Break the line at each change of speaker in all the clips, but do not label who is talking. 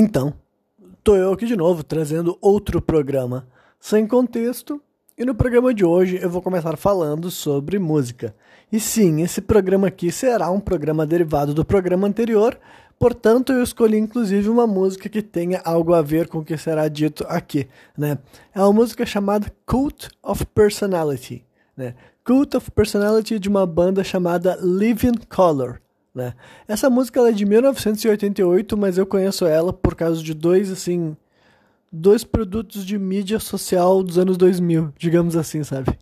Então, tô eu aqui de novo trazendo outro programa sem contexto, e no programa de hoje eu vou começar falando sobre música. E sim, esse programa aqui será um programa derivado do programa anterior, portanto eu escolhi inclusive uma música que tenha algo a ver com o que será dito aqui, né? É uma música chamada Cult of Personality, né? Cult of Personality de uma banda chamada Living Color. Né? Essa música é de 1988, mas eu conheço ela por causa de dois, assim, dois produtos de mídia social dos anos 2000, digamos assim, sabe?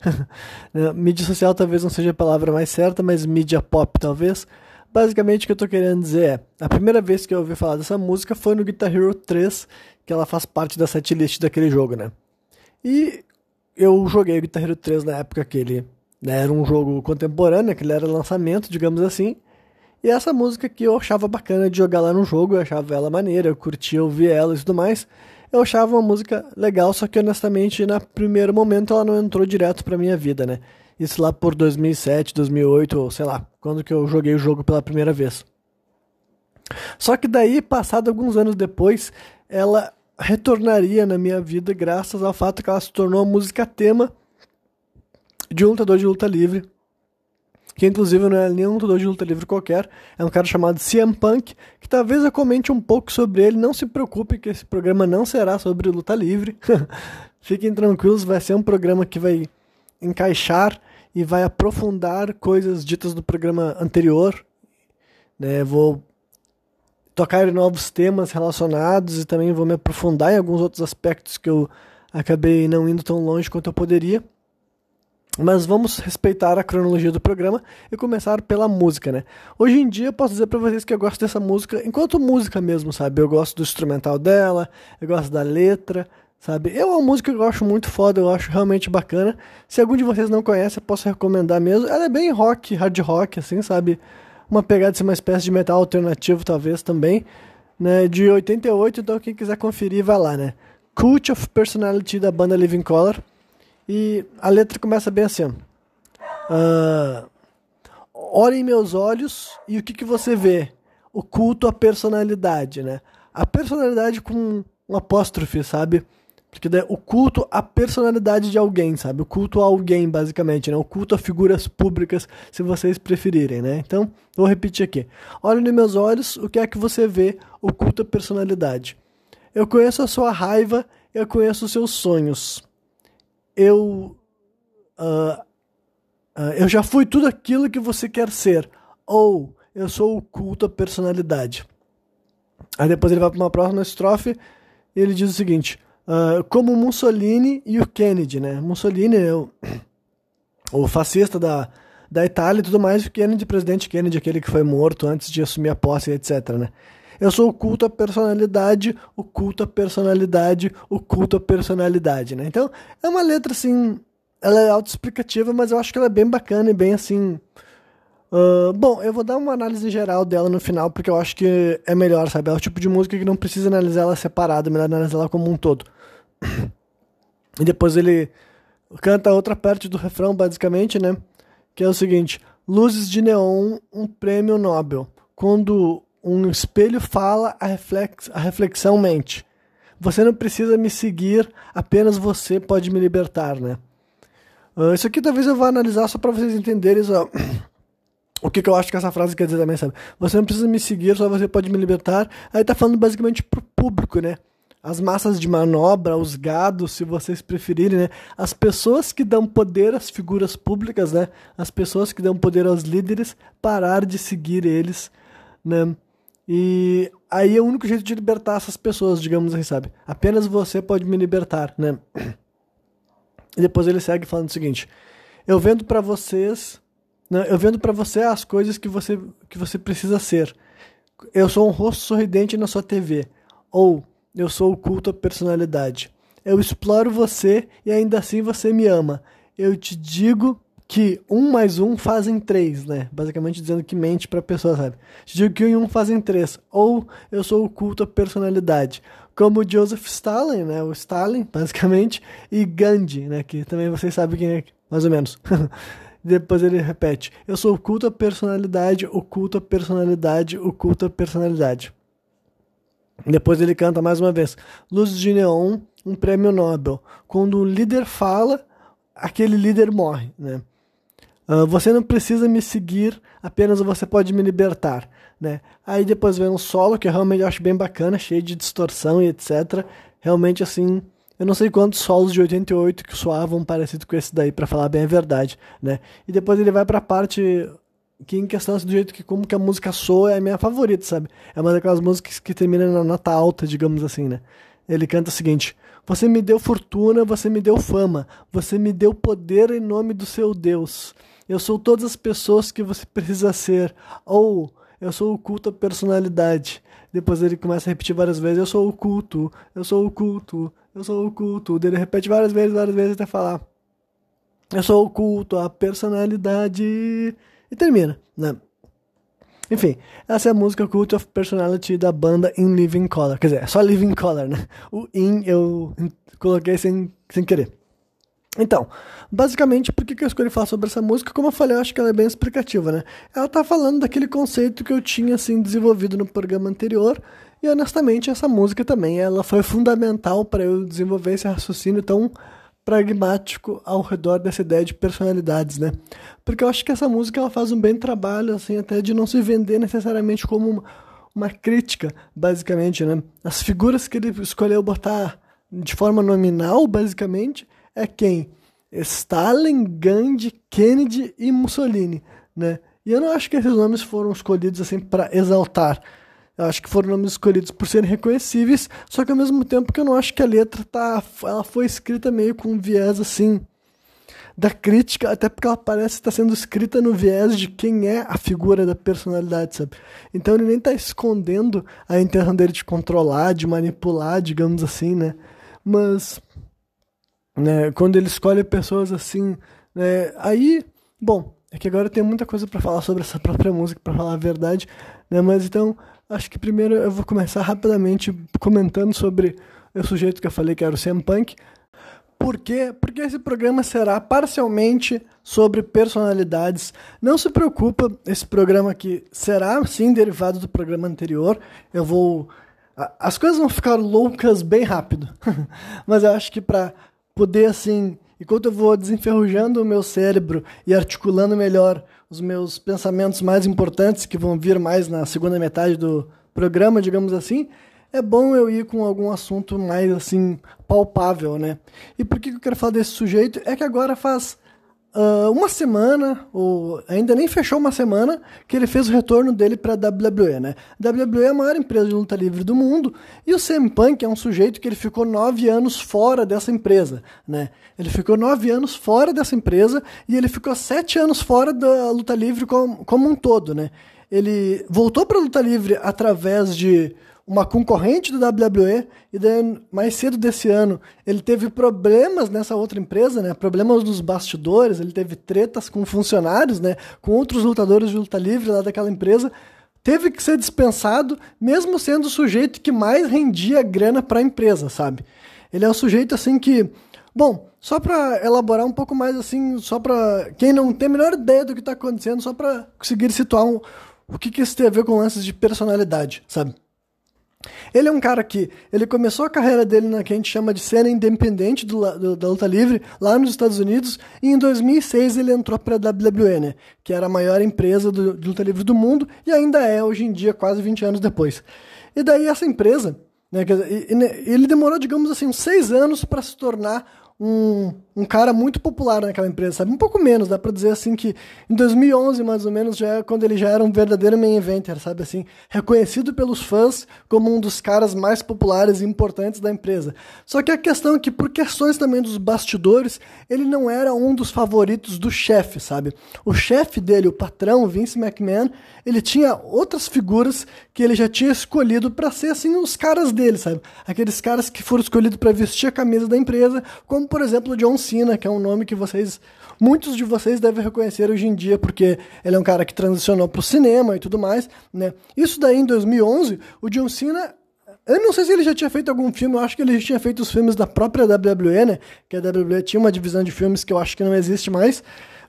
Né? mídia social talvez não seja a palavra mais certa, mas mídia pop talvez. Basicamente o que eu tô querendo dizer é, a primeira vez que eu ouvi falar dessa música foi no Guitar Hero 3, que ela faz parte da setlist daquele jogo, né? E eu joguei o Guitar Hero 3 na época que ele né, era um jogo contemporâneo, que ele era lançamento, digamos assim, e essa música que eu achava bacana de jogar lá no jogo, eu achava ela maneira, eu curtia ouvir ela e tudo mais. Eu achava uma música legal, só que honestamente, no primeiro momento ela não entrou direto pra minha vida, né? Isso lá por 2007, 2008, ou sei lá, quando que eu joguei o jogo pela primeira vez. Só que daí, passado alguns anos depois, ela retornaria na minha vida graças ao fato que ela se tornou a música tema de um lutador de luta livre que inclusive não é nenhum lutador de luta livre qualquer, é um cara chamado CM Punk, que talvez eu comente um pouco sobre ele, não se preocupe que esse programa não será sobre luta livre, fiquem tranquilos, vai ser um programa que vai encaixar e vai aprofundar coisas ditas no programa anterior, né, vou tocar em novos temas relacionados e também vou me aprofundar em alguns outros aspectos que eu acabei não indo tão longe quanto eu poderia. Mas vamos respeitar a cronologia do programa e começar pela música, né? Hoje em dia eu posso dizer para vocês que eu gosto dessa música enquanto música mesmo, sabe? Eu gosto do instrumental dela, eu gosto da letra, sabe? É uma música que eu acho muito foda, eu acho realmente bacana. Se algum de vocês não conhece, eu posso recomendar mesmo. Ela é bem rock, hard rock, assim, sabe? Uma pegada de ser uma espécie de metal alternativo, talvez também, né? De 88, então quem quiser conferir, vai lá, né? Cult of Personality da banda Living Color. E a letra começa bem assim: uh, Olhe em meus olhos e o que, que você vê? O culto à personalidade, né? A personalidade com um apóstrofe, sabe? Porque daí, o culto à personalidade de alguém, sabe? O culto a alguém, basicamente, né? O culto a figuras públicas, se vocês preferirem, né? Então, vou repetir aqui. Olhe nos meus olhos, o que é que você vê? O culto à personalidade. Eu conheço a sua raiva, eu conheço os seus sonhos eu uh, uh, eu já fui tudo aquilo que você quer ser ou eu sou o culto à personalidade. Aí depois ele vai para uma próxima estrofe e ele diz o seguinte: uh, como Mussolini e o Kennedy, né? Mussolini é o, o fascista da, da Itália e tudo mais, o Kennedy, presidente Kennedy, aquele que foi morto antes de assumir a posse, etc. Né? Eu sou o culto à personalidade, o culto à personalidade, o culto à personalidade, né? Então, é uma letra assim, ela é autoexplicativa, mas eu acho que ela é bem bacana e bem assim. Uh, bom, eu vou dar uma análise geral dela no final, porque eu acho que é melhor, sabe? É o tipo de música que não precisa analisar ela separada, é melhor analisar ela como um todo. E depois ele canta outra parte do refrão, basicamente, né? Que é o seguinte: Luzes de neon, um prêmio Nobel. Quando um espelho fala, a, reflex, a reflexão mente. Você não precisa me seguir, apenas você pode me libertar, né? Uh, isso aqui talvez eu vá analisar só para vocês entenderem só, o que, que, eu acho que essa frase quer dizer também, sabe? Você não precisa me seguir, só você pode me libertar. Aí tá falando basicamente pro público, né? As massas de manobra, os gados, se vocês preferirem, né? As pessoas que dão poder às figuras públicas, né? As pessoas que dão poder aos líderes, parar de seguir eles, né? E aí é o único jeito de libertar essas pessoas, digamos assim, sabe? Apenas você pode me libertar, né? E depois ele segue falando o seguinte: Eu vendo para vocês, né, eu vendo para você as coisas que você que você precisa ser. Eu sou um rosto sorridente na sua TV, ou eu sou o culto à personalidade. Eu exploro você e ainda assim você me ama. Eu te digo que um mais um fazem três, né? Basicamente dizendo que mente pra pessoa, sabe? Digo que um e um fazem três. Ou eu sou o culto à personalidade. Como Joseph Stalin, né? O Stalin, basicamente. E Gandhi, né? Que também vocês sabem quem é, mais ou menos. Depois ele repete: Eu sou o culto à personalidade, o culto à personalidade, o culto à personalidade. Depois ele canta mais uma vez: Luzes de Neon, um prêmio Nobel. Quando o líder fala, aquele líder morre, né? Uh, você não precisa me seguir, apenas você pode me libertar, né? Aí depois vem um solo que eu realmente acho bem bacana, cheio de distorção e etc. Realmente assim, eu não sei quantos solos de 88 que soavam parecido com esse daí, para falar bem a verdade, né? E depois ele vai para a parte que em questão assim, do jeito que como que a música soa é a minha favorita, sabe? É uma daquelas músicas que termina na nota alta, digamos assim, né? Ele canta o seguinte: Você me deu fortuna, você me deu fama, você me deu poder em nome do seu Deus. Eu sou todas as pessoas que você precisa ser. Ou eu sou o culto à personalidade. Depois ele começa a repetir várias vezes: Eu sou o culto, eu sou o culto, eu sou o culto. Ele repete várias vezes, várias vezes até falar: Eu sou o culto à personalidade. E termina, né? Enfim, essa é a música Cult of Personality da banda In Living Color. Quer dizer, é só Living Color, né? O In eu coloquei sem, sem querer. Então, basicamente, por que eu escolhi falar sobre essa música? Como eu falei, eu acho que ela é bem explicativa, né? Ela tá falando daquele conceito que eu tinha, assim, desenvolvido no programa anterior, e honestamente, essa música também, ela foi fundamental para eu desenvolver esse raciocínio tão pragmático ao redor dessa ideia de personalidades, né? Porque eu acho que essa música ela faz um bem trabalho, assim, até de não se vender necessariamente como uma, uma crítica, basicamente, né? As figuras que ele escolheu botar de forma nominal, basicamente, é quem? Stalin, Gandhi, Kennedy e Mussolini, né? E eu não acho que esses nomes foram escolhidos assim para exaltar. Eu acho que foram nomes escolhidos por serem reconhecíveis, só que ao mesmo tempo que eu não acho que a letra tá, ela foi escrita meio com um viés assim da crítica, até porque ela parece estar sendo escrita no viés de quem é a figura da personalidade, sabe? Então ele nem está escondendo a intenção dele de controlar, de manipular, digamos assim, né? Mas né, quando ele escolhe pessoas assim, né, aí, bom, é que agora eu tenho muita coisa para falar sobre essa própria música, para falar a verdade, né? Mas então Acho que primeiro eu vou começar rapidamente comentando sobre o sujeito que eu falei que era o CM Punk. Por quê? Porque esse programa será parcialmente sobre personalidades. Não se preocupa, esse programa aqui será sim derivado do programa anterior. Eu vou. As coisas vão ficar loucas bem rápido. Mas eu acho que para poder assim, enquanto eu vou desenferrujando o meu cérebro e articulando melhor os meus pensamentos mais importantes, que vão vir mais na segunda metade do programa, digamos assim, é bom eu ir com algum assunto mais assim palpável, né? E por que eu quero falar desse sujeito? É que agora faz uh, uma semana, ou ainda nem fechou uma semana, que ele fez o retorno dele para a WWE, né? A WWE é a maior empresa de luta livre do mundo e o CM Punk é um sujeito que ele ficou nove anos fora dessa empresa, né? Ele ficou nove anos fora dessa empresa e ele ficou sete anos fora da luta livre como, como um todo, né? Ele voltou para a luta livre através de uma concorrente do WWE e daí, mais cedo desse ano ele teve problemas nessa outra empresa, né? Problemas nos bastidores, ele teve tretas com funcionários, né? Com outros lutadores de luta livre lá daquela empresa. Teve que ser dispensado, mesmo sendo o sujeito que mais rendia grana para a empresa, sabe? Ele é um sujeito assim que, bom, só para elaborar um pouco mais assim, só para quem não tem a menor ideia do que está acontecendo, só para conseguir situar um, o que, que isso tem a ver com lances de personalidade, sabe? Ele é um cara que ele começou a carreira dele na que a gente chama de cena independente do, do, da luta livre lá nos Estados Unidos e em 2006 ele entrou para a WWE, né, que era a maior empresa do, de luta livre do mundo e ainda é hoje em dia quase 20 anos depois. E daí essa empresa, né, ele demorou digamos assim uns seis anos para se tornar um, um cara muito popular naquela empresa, sabe? Um pouco menos, dá pra dizer assim que em 2011, mais ou menos, já é quando ele já era um verdadeiro main eventer, sabe assim? Reconhecido pelos fãs como um dos caras mais populares e importantes da empresa. Só que a questão é que, por questões também dos bastidores, ele não era um dos favoritos do chefe, sabe? O chefe dele, o patrão, Vince McMahon, ele tinha outras figuras que ele já tinha escolhido para ser assim os caras dele, sabe? Aqueles caras que foram escolhidos para vestir a camisa da empresa, como por exemplo John Cena, que é um nome que vocês muitos de vocês devem reconhecer hoje em dia, porque ele é um cara que transicionou para o cinema e tudo mais, né? Isso daí em 2011, o John Cena eu não sei se ele já tinha feito algum filme, eu acho que ele já tinha feito os filmes da própria WWE, né? Que a WWE tinha uma divisão de filmes que eu acho que não existe mais.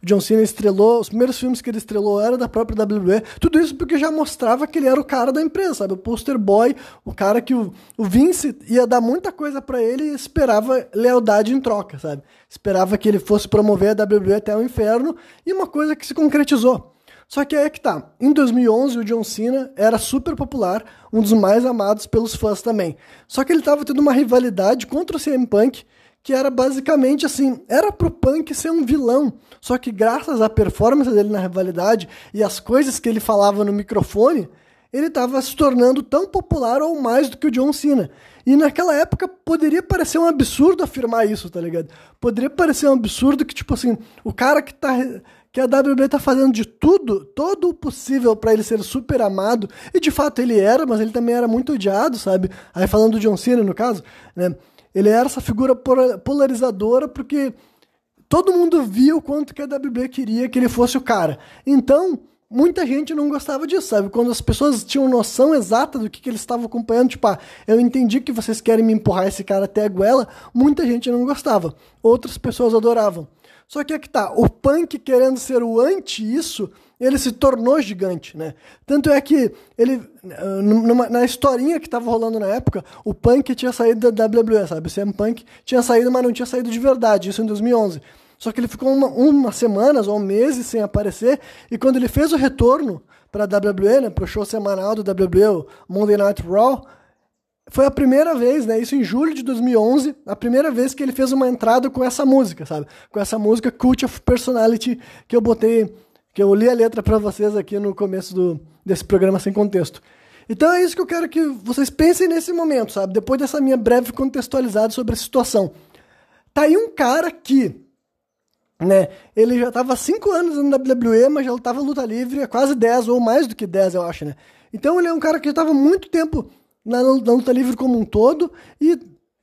John Cena estrelou, os primeiros filmes que ele estrelou era da própria WWE. Tudo isso porque já mostrava que ele era o cara da empresa, sabe? O poster boy, o cara que o, o Vince ia dar muita coisa para ele e esperava lealdade em troca, sabe? Esperava que ele fosse promover a WWE até o inferno e uma coisa que se concretizou. Só que aí é que tá. Em 2011, o John Cena era super popular, um dos mais amados pelos fãs também. Só que ele tava tendo uma rivalidade contra o CM Punk, que era basicamente assim, era pro Punk ser um vilão. Só que graças à performance dele na rivalidade e as coisas que ele falava no microfone, ele estava se tornando tão popular ou mais do que o John Cena. E naquela época poderia parecer um absurdo afirmar isso, tá ligado? Poderia parecer um absurdo que, tipo assim, o cara que tá que a WWE tá fazendo de tudo, todo o possível para ele ser super amado, e de fato ele era, mas ele também era muito odiado, sabe? Aí falando do John Cena, no caso, né? Ele era essa figura polarizadora porque todo mundo via o quanto que a WWE queria que ele fosse o cara. Então, muita gente não gostava disso, sabe? Quando as pessoas tinham noção exata do que, que eles estavam acompanhando, tipo, ah, eu entendi que vocês querem me empurrar esse cara até a goela, muita gente não gostava. Outras pessoas adoravam. Só que é que tá, o punk querendo ser o anti isso, ele se tornou gigante, né? Tanto é que ele, numa, na historinha que tava rolando na época, o punk tinha saído da WWE, sabe? O CM Punk tinha saído, mas não tinha saído de verdade, isso em 2011. Só que ele ficou uma, umas semanas ou meses sem aparecer, e quando ele fez o retorno para a WWE, né, pro show semanal do WWE, Monday Night Raw, foi a primeira vez, né? Isso em julho de 2011, a primeira vez que ele fez uma entrada com essa música, sabe? Com essa música Cult of Personality que eu botei, que eu li a letra para vocês aqui no começo do, desse programa sem contexto. Então é isso que eu quero que vocês pensem nesse momento, sabe? Depois dessa minha breve contextualizada sobre a situação. Tá aí um cara que, né? Ele já tava há 5 anos na WWE, mas já lutava luta livre há quase 10 ou mais do que 10, eu acho, né? Então ele é um cara que já tava muito tempo na, na luta livre como um todo e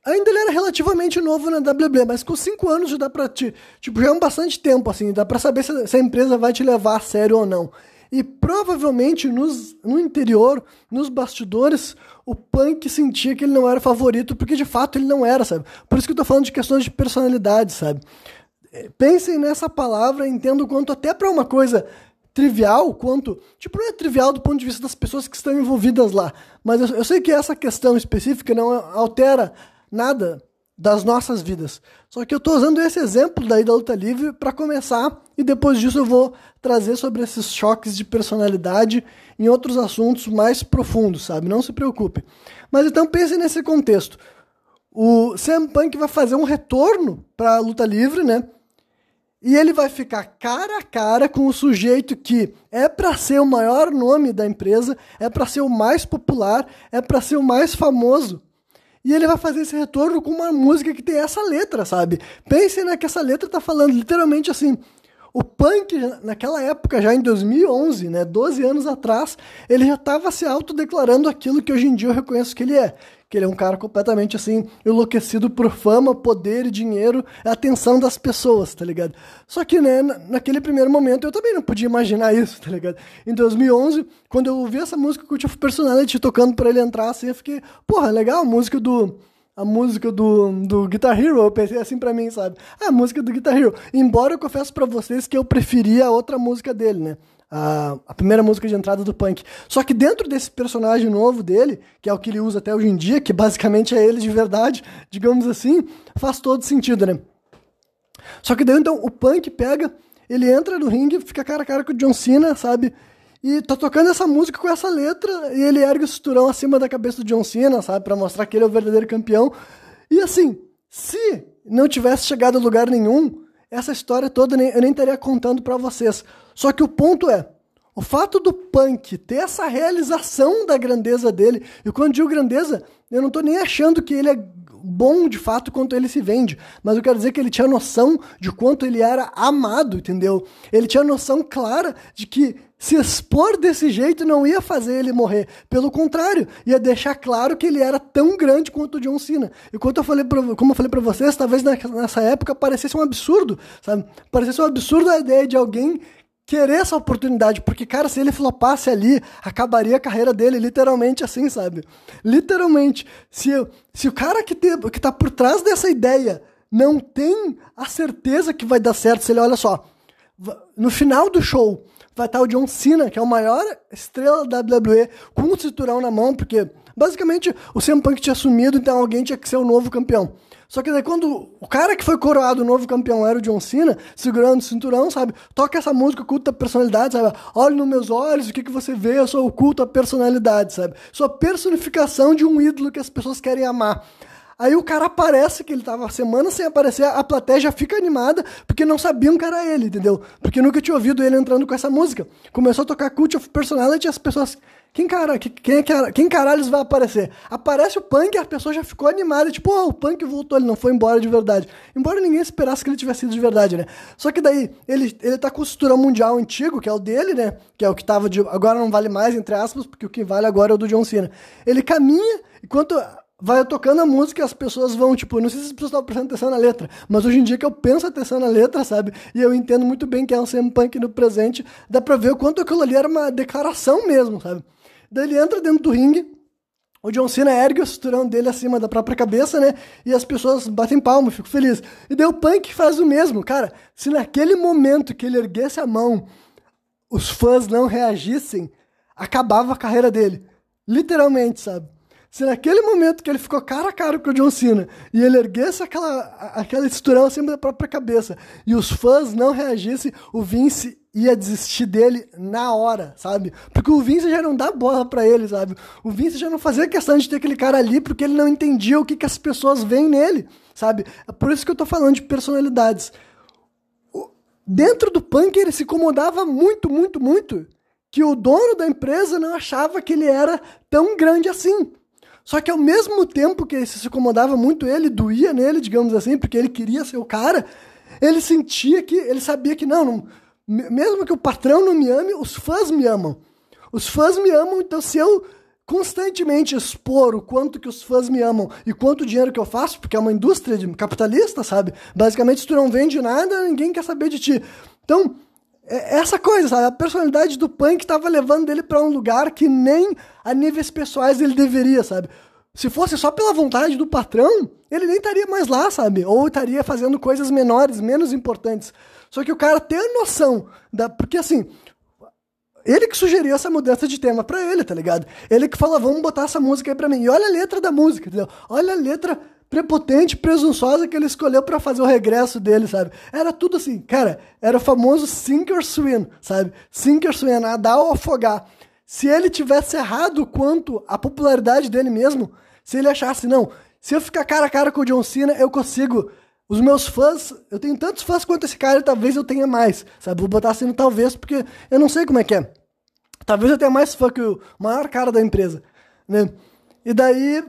ainda ele era relativamente novo na WWE, mas com 5 anos já dá pra te, tipo, já é um bastante tempo, assim, dá pra saber se, se, a empresa vai te levar a sério ou não. E provavelmente nos, no interior, nos bastidores, o Punk sentia que ele não era favorito, porque de fato ele não era, sabe? Por isso que eu tô falando de questões de personalidade, sabe? Pensem nessa palavra, entendo quanto até para uma coisa trivial quanto. Tipo, não é trivial do ponto de vista das pessoas que estão envolvidas lá. Mas eu, eu sei que essa questão específica não altera nada das nossas vidas. Só que eu estou usando esse exemplo daí da luta livre para começar e depois disso eu vou trazer sobre esses choques de personalidade em outros assuntos mais profundos, sabe? Não se preocupe. Mas então pense nesse contexto. O CM Punk vai fazer um retorno para a luta livre, né? E ele vai ficar cara a cara com o sujeito que é para ser o maior nome da empresa, é para ser o mais popular, é para ser o mais famoso. E ele vai fazer esse retorno com uma música que tem essa letra, sabe? Pensem né, que essa letra tá falando literalmente assim: o punk, naquela época, já em 2011, né, 12 anos atrás, ele já estava se autodeclarando aquilo que hoje em dia eu reconheço que ele é, que ele é um cara completamente assim, enlouquecido por fama, poder, dinheiro, atenção das pessoas, tá ligado? Só que, né, naquele primeiro momento eu também não podia imaginar isso, tá ligado? Em 2011, quando eu ouvi essa música com o Chief Personality tocando para ele entrar assim, eu fiquei, porra, legal, a música do a música do, do Guitar Hero, eu pensei assim pra mim, sabe? Ah, a música do Guitar Hero. Embora eu confesso para vocês que eu preferia a outra música dele, né? A, a primeira música de entrada do punk. Só que dentro desse personagem novo dele, que é o que ele usa até hoje em dia, que basicamente é ele de verdade, digamos assim, faz todo sentido, né? Só que daí então o punk pega, ele entra no ringue, fica cara a cara com o John Cena, sabe? E tá tocando essa música com essa letra, e ele ergue o cinturão acima da cabeça do John Cena, sabe? Pra mostrar que ele é o verdadeiro campeão. E assim, se não tivesse chegado a lugar nenhum, essa história toda eu nem estaria contando para vocês. Só que o ponto é, o fato do punk ter essa realização da grandeza dele, e quando digo grandeza, eu não estou nem achando que ele é bom de fato quanto ele se vende, mas eu quero dizer que ele tinha noção de quanto ele era amado, entendeu? Ele tinha noção clara de que se expor desse jeito não ia fazer ele morrer. Pelo contrário, ia deixar claro que ele era tão grande quanto o John Cena. E quanto eu falei pra, como eu falei para vocês, talvez nessa época parecesse um absurdo, sabe? Parecesse um absurdo a ideia de alguém querer essa oportunidade, porque, cara, se ele flopasse ali, acabaria a carreira dele, literalmente assim, sabe? Literalmente. Se, se o cara que, te, que tá por trás dessa ideia não tem a certeza que vai dar certo, se ele olha só, no final do show vai estar o John Cena, que é o maior estrela da WWE, com um cinturão na mão, porque basicamente o CM Punk tinha sumido, então alguém tinha que ser o novo campeão. Só que daí quando o cara que foi coroado o novo campeão era o John Cena, segurando o cinturão, sabe? Toca essa música, culto a personalidade, sabe? Olhe nos meus olhos, o que, que você vê? Eu sou o culto à personalidade, sabe? Sou a personificação de um ídolo que as pessoas querem amar. Aí o cara aparece, que ele tava semana sem aparecer, a plateia já fica animada, porque não sabiam que era ele, entendeu? Porque nunca tinha ouvido ele entrando com essa música. Começou a tocar Cult of Personality as pessoas. Quem, cara, quem, quem, quem caralhos vai aparecer? Aparece o Punk e a pessoa já ficou animada, tipo, oh, o Punk voltou, ele não foi embora de verdade. Embora ninguém esperasse que ele tivesse sido de verdade, né? Só que daí, ele, ele tá com o cinturão mundial antigo, que é o dele, né? Que é o que tava de. Agora não vale mais, entre aspas, porque o que vale agora é o do John Cena. Ele caminha, enquanto vai tocando a música e as pessoas vão, tipo, não sei se as pessoas estão prestando atenção na letra, mas hoje em dia que eu penso atenção na letra, sabe? E eu entendo muito bem que é um CM Punk no presente, dá pra ver o quanto aquilo ali era uma declaração mesmo, sabe? Daí ele entra dentro do ringue, o John Cena ergue o cinturão dele acima da própria cabeça, né? E as pessoas batem palma, fico feliz. E daí o Punk faz o mesmo, cara. Se naquele momento que ele erguesse a mão, os fãs não reagissem, acabava a carreira dele. Literalmente, sabe? Se naquele momento que ele ficou cara a cara com o John Cena e ele erguesse aquela, aquela esturão acima da própria cabeça e os fãs não reagissem, o Vince ia desistir dele na hora, sabe? Porque o Vince já não dá bola para ele, sabe? O Vince já não fazia questão de ter aquele cara ali porque ele não entendia o que, que as pessoas veem nele, sabe? É por isso que eu tô falando de personalidades. Dentro do punk ele se incomodava muito, muito, muito que o dono da empresa não achava que ele era tão grande assim. Só que ao mesmo tempo que isso se incomodava muito ele, doía nele, digamos assim, porque ele queria ser o cara, ele sentia que, ele sabia que não, não mesmo que o patrão não me ame, os fãs me amam. Os fãs me amam, então se eu constantemente expor o quanto que os fãs me amam e quanto dinheiro que eu faço, porque é uma indústria capitalista, sabe? Basicamente, se tu não vende nada, ninguém quer saber de ti. Então, essa coisa, sabe? A personalidade do punk estava levando ele para um lugar que nem a níveis pessoais ele deveria, sabe? Se fosse só pela vontade do patrão, ele nem estaria mais lá, sabe? Ou estaria fazendo coisas menores, menos importantes. Só que o cara tem a noção da. Porque assim. Ele que sugeriu essa mudança de tema para ele, tá ligado? Ele que falou, vamos botar essa música aí pra mim. E olha a letra da música, entendeu? Olha a letra prepotente, presunçosa que ele escolheu para fazer o regresso dele, sabe? Era tudo assim, cara, era o famoso sink or swim, sabe? Sink or swim, nadar ou afogar. Se ele tivesse errado quanto a popularidade dele mesmo, se ele achasse, não, se eu ficar cara a cara com o John Cena, eu consigo. Os meus fãs, eu tenho tantos fãs quanto esse cara, talvez eu tenha mais, sabe? Vou botar assim no talvez, porque eu não sei como é que é. Talvez eu tenha mais fã que o maior cara da empresa, né? E daí,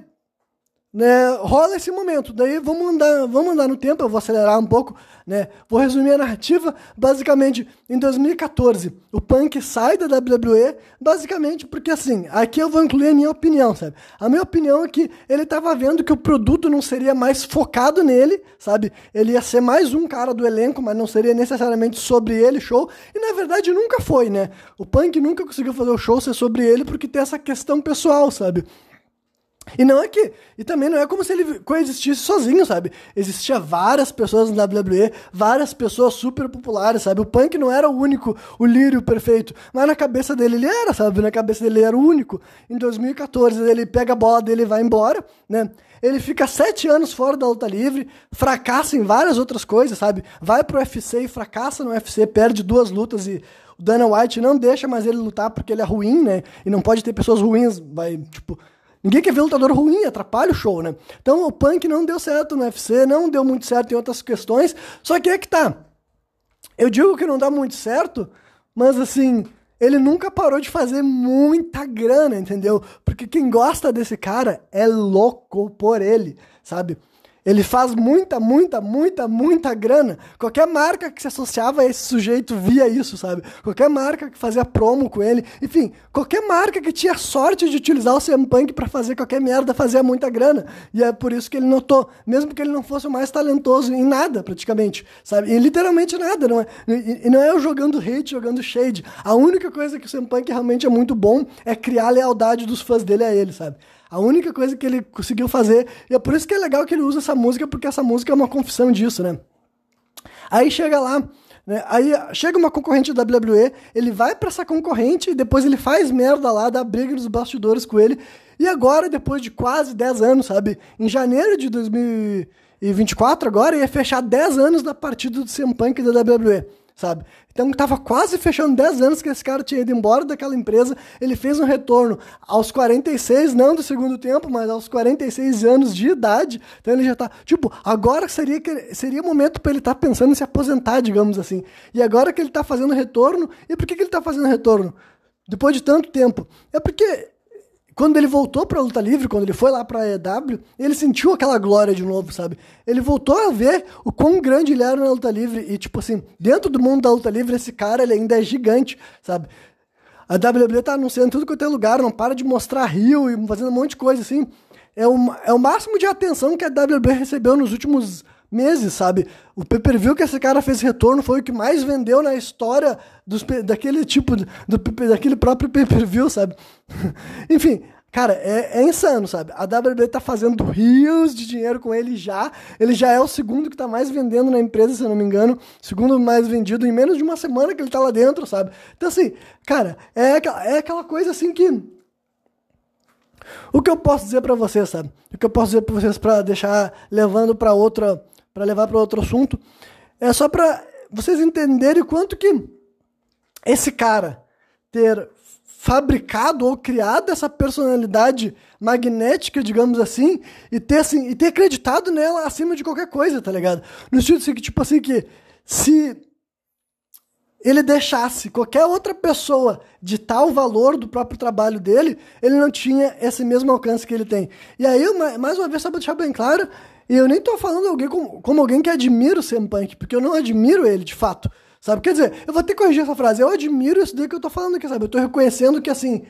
né, rola esse momento. Daí vamos andar, vamos andar no tempo, eu vou acelerar um pouco, né? Vou resumir a narrativa. Basicamente, em 2014, o Punk sai da WWE, basicamente porque assim, aqui eu vou incluir a minha opinião, sabe? A minha opinião é que ele estava vendo que o produto não seria mais focado nele, sabe? Ele ia ser mais um cara do elenco, mas não seria necessariamente sobre ele show. E na verdade nunca foi, né? O Punk nunca conseguiu fazer o show ser sobre ele porque tem essa questão pessoal, sabe? E não é que. E também não é como se ele coexistisse sozinho, sabe? Existia várias pessoas no WWE, várias pessoas super populares, sabe? O Punk não era o único, o lírio perfeito. Mas na cabeça dele ele era, sabe? Na cabeça dele ele era o único. Em 2014 ele pega a bola dele e vai embora, né? Ele fica sete anos fora da luta livre, fracassa em várias outras coisas, sabe? Vai pro UFC e fracassa no UFC, perde duas lutas e o Dana White não deixa mais ele lutar porque ele é ruim, né? E não pode ter pessoas ruins, vai, tipo Ninguém quer ver lutador ruim, atrapalha o show, né? Então o Punk não deu certo no UFC, não deu muito certo em outras questões. Só que é que tá. Eu digo que não dá muito certo, mas assim, ele nunca parou de fazer muita grana, entendeu? Porque quem gosta desse cara é louco por ele, sabe? Ele faz muita, muita, muita, muita grana. Qualquer marca que se associava a esse sujeito via isso, sabe? Qualquer marca que fazia promo com ele. Enfim, qualquer marca que tinha sorte de utilizar o CM Punk pra fazer qualquer merda fazia muita grana. E é por isso que ele notou. Mesmo que ele não fosse o mais talentoso em nada, praticamente. Sabe? Em literalmente nada. Não é, e não é eu jogando hate, jogando shade. A única coisa que o CM Punk realmente é muito bom é criar a lealdade dos fãs dele a ele, sabe? A única coisa que ele conseguiu fazer, e é por isso que é legal que ele usa essa música, porque essa música é uma confissão disso, né? Aí chega lá, Né? Aí chega uma concorrente da WWE, ele vai para essa concorrente e depois ele faz merda lá, dá briga nos bastidores com ele. E agora, depois de quase 10 anos, sabe? Em janeiro de 2024, agora ia fechar 10 anos da partida do CM Punk da WWE sabe? Então tava quase fechando 10 anos que esse cara tinha ido embora daquela empresa. Ele fez um retorno aos 46, não do segundo tempo, mas aos 46 anos de idade. Então ele já tá, tipo, agora seria seria momento para ele estar tá pensando em se aposentar, digamos assim. E agora que ele tá fazendo retorno, e por que que ele tá fazendo retorno? Depois de tanto tempo. É porque quando ele voltou pra luta livre, quando ele foi lá pra EW, ele sentiu aquela glória de novo, sabe? Ele voltou a ver o quão grande ele era na luta livre. E, tipo assim, dentro do mundo da luta livre, esse cara ele ainda é gigante, sabe? A WWE tá anunciando tudo quanto é lugar, não para de mostrar Rio e fazendo um monte de coisa assim. É o, é o máximo de atenção que a WWE recebeu nos últimos meses, sabe? O pay-per-view que esse cara fez retorno foi o que mais vendeu na história dos, daquele tipo, do, daquele próprio pay-per-view, sabe? Enfim, cara, é, é, insano, sabe? A WWE tá fazendo rios de dinheiro com ele já. Ele já é o segundo que tá mais vendendo na empresa, se eu não me engano. Segundo mais vendido em menos de uma semana que ele tá lá dentro, sabe? Então, assim, cara, é, é aquela coisa assim que o que eu posso dizer para vocês, sabe? O que eu posso dizer para vocês para deixar levando para outra para levar para outro assunto, é só para vocês entenderem quanto que esse cara ter fabricado ou criado essa personalidade magnética, digamos assim, e ter assim, e ter acreditado nela acima de qualquer coisa, tá ligado? No sentido assim, que tipo assim que se ele deixasse qualquer outra pessoa de tal valor do próprio trabalho dele, ele não tinha esse mesmo alcance que ele tem. E aí, mais uma vez, só para deixar bem claro, e eu nem tô falando alguém como, como alguém que admira o CM Punk, porque eu não admiro ele, de fato. Sabe? Quer dizer, eu vou ter que corrigir essa frase. Eu admiro isso daí que eu tô falando aqui, sabe? Eu tô reconhecendo que, assim,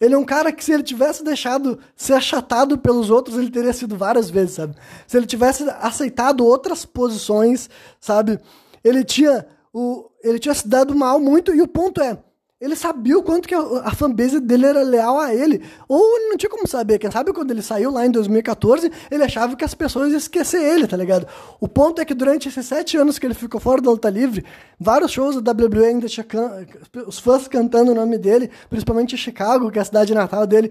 ele é um cara que se ele tivesse deixado ser achatado pelos outros, ele teria sido várias vezes, sabe? Se ele tivesse aceitado outras posições, sabe? Ele tinha o ele tinha se dado mal muito e o ponto é, ele sabia o quanto que a, fanbase dele era leal a ele. Ou ele não tinha como saber. Quem sabe quando ele saiu lá em 2014, ele achava que as pessoas iam esquecer ele, tá ligado? O ponto é que durante esses sete anos que ele ficou fora da luta livre, vários shows da WWE ainda tinha can... os fãs cantando o nome dele, principalmente em Chicago, que é a cidade natal dele,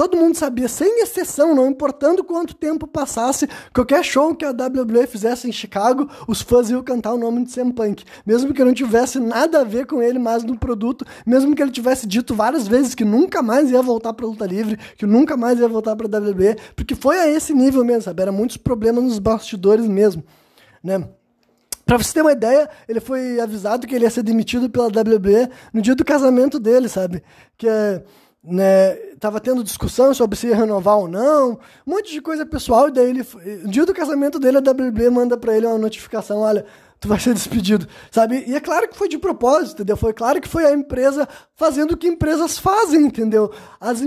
Todo mundo sabia, sem exceção, não importando quanto tempo passasse, qualquer show que a WWE fizesse em Chicago, os fãs iam cantar o nome de CM Punk. Mesmo que não tivesse nada a ver com ele mais no produto, mesmo que ele tivesse dito várias vezes que nunca mais ia voltar para luta livre, que nunca mais ia voltar para a WWE, porque foi a esse nível mesmo, sabe? Era muitos problemas nos bastidores mesmo, né? Pra você ter uma ideia, ele foi avisado que ele ia ser demitido pela WWE no dia do casamento dele, sabe? Que é né, tava tendo discussão sobre se renovar ou não, um monte de coisa pessoal, e daí ele, no dia do casamento dele, a WB manda para ele uma notificação, olha, tu vai ser despedido, sabe? E é claro que foi de propósito, entendeu? Foi claro que foi a empresa fazendo o que empresas fazem, entendeu? As,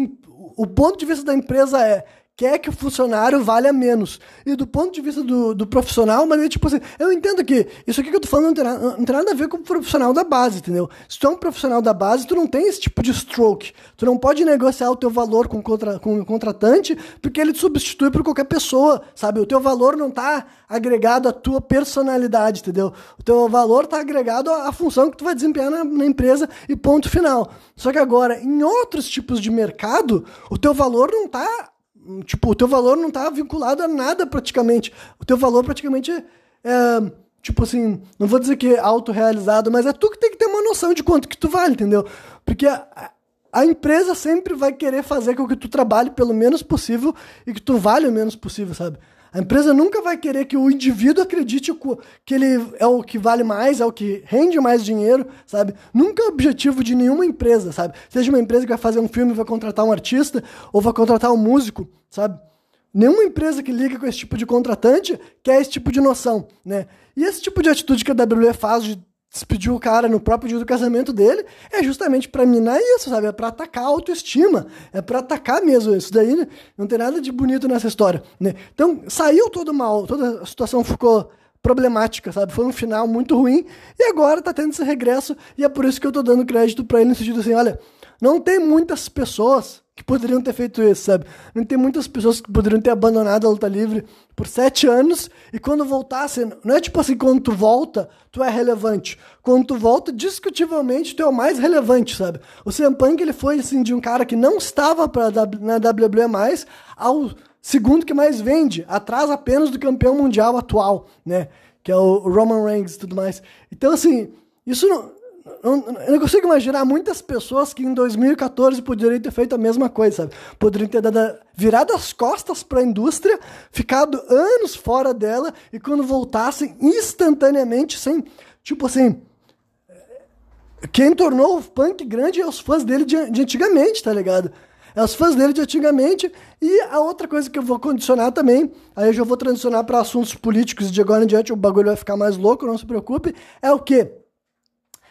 o ponto de vista da empresa é, quer que o funcionário valha menos. E do ponto de vista do, do profissional, mas é tipo assim, eu entendo que isso aqui que eu tô falando não tem, nada, não tem nada a ver com o profissional da base, entendeu? Se tu é um profissional da base, tu não tem esse tipo de stroke. Tu não pode negociar o teu valor com, contra, com o contratante, porque ele te substitui por qualquer pessoa, sabe? O teu valor não tá agregado à tua personalidade, entendeu? O teu valor tá agregado à, função que tu vai desempenhar na, na empresa e ponto final. Só que agora, em outros tipos de mercado, o teu valor não tá Tipo, o teu valor não tá vinculado a nada praticamente. O teu valor praticamente é, é tipo assim, não vou dizer que é autorrealizado, mas é tu que tem que ter uma noção de quanto que tu vale, entendeu? Porque a, a empresa sempre vai querer fazer com que tu trabalhe pelo menos possível e que tu vale o menos possível, sabe? A empresa nunca vai querer que o indivíduo acredite que ele é o que vale mais, é o que rende mais dinheiro, sabe? Nunca é objetivo de nenhuma empresa, sabe? Seja uma empresa que vai fazer um filme, vai contratar um artista ou vai contratar um músico, sabe? Nenhuma empresa que liga com esse tipo de contratante quer esse tipo de noção, né? E esse tipo de atitude que a WWE faz de despediu o cara no próprio dia do casamento dele, é justamente para minar isso, sabe? É para atacar a autoestima, é para atacar mesmo. Isso daí né? não tem nada de bonito nessa história, né? Então, saiu todo mal, toda a situação ficou problemática, sabe? Foi um final muito ruim e agora tá tendo esse regresso e é por isso que eu tô dando crédito para ele no sentido assim, olha, não tem muitas pessoas que poderiam ter feito isso, sabe? Não tem muitas pessoas que poderiam ter abandonado a luta livre por sete anos e quando voltasse, não é tipo assim, quando tu volta, tu é relevante. Quando tu volta, discutivelmente, tu é o mais relevante, sabe? O CM Punk, ele foi, assim, de um cara que não estava pra, na WWE mais ao segundo que mais vende, atrás apenas do campeão mundial atual, né? Que é o Roman Reigns e tudo mais. Então, assim, isso não eu não consigo imaginar muitas pessoas que em 2014 poderiam ter feito a mesma coisa, sabe? Poderiam ter dado, virado as costas para a indústria, ficado anos fora dela e quando voltassem instantaneamente, sem, tipo assim, quem tornou o punk grande é os fãs dele de, de antigamente, tá ligado? É os fãs dele de antigamente. E a outra coisa que eu vou condicionar também, aí eu já vou transicionar para assuntos políticos e de agora em diante o bagulho vai ficar mais louco, não se preocupe, é o quê?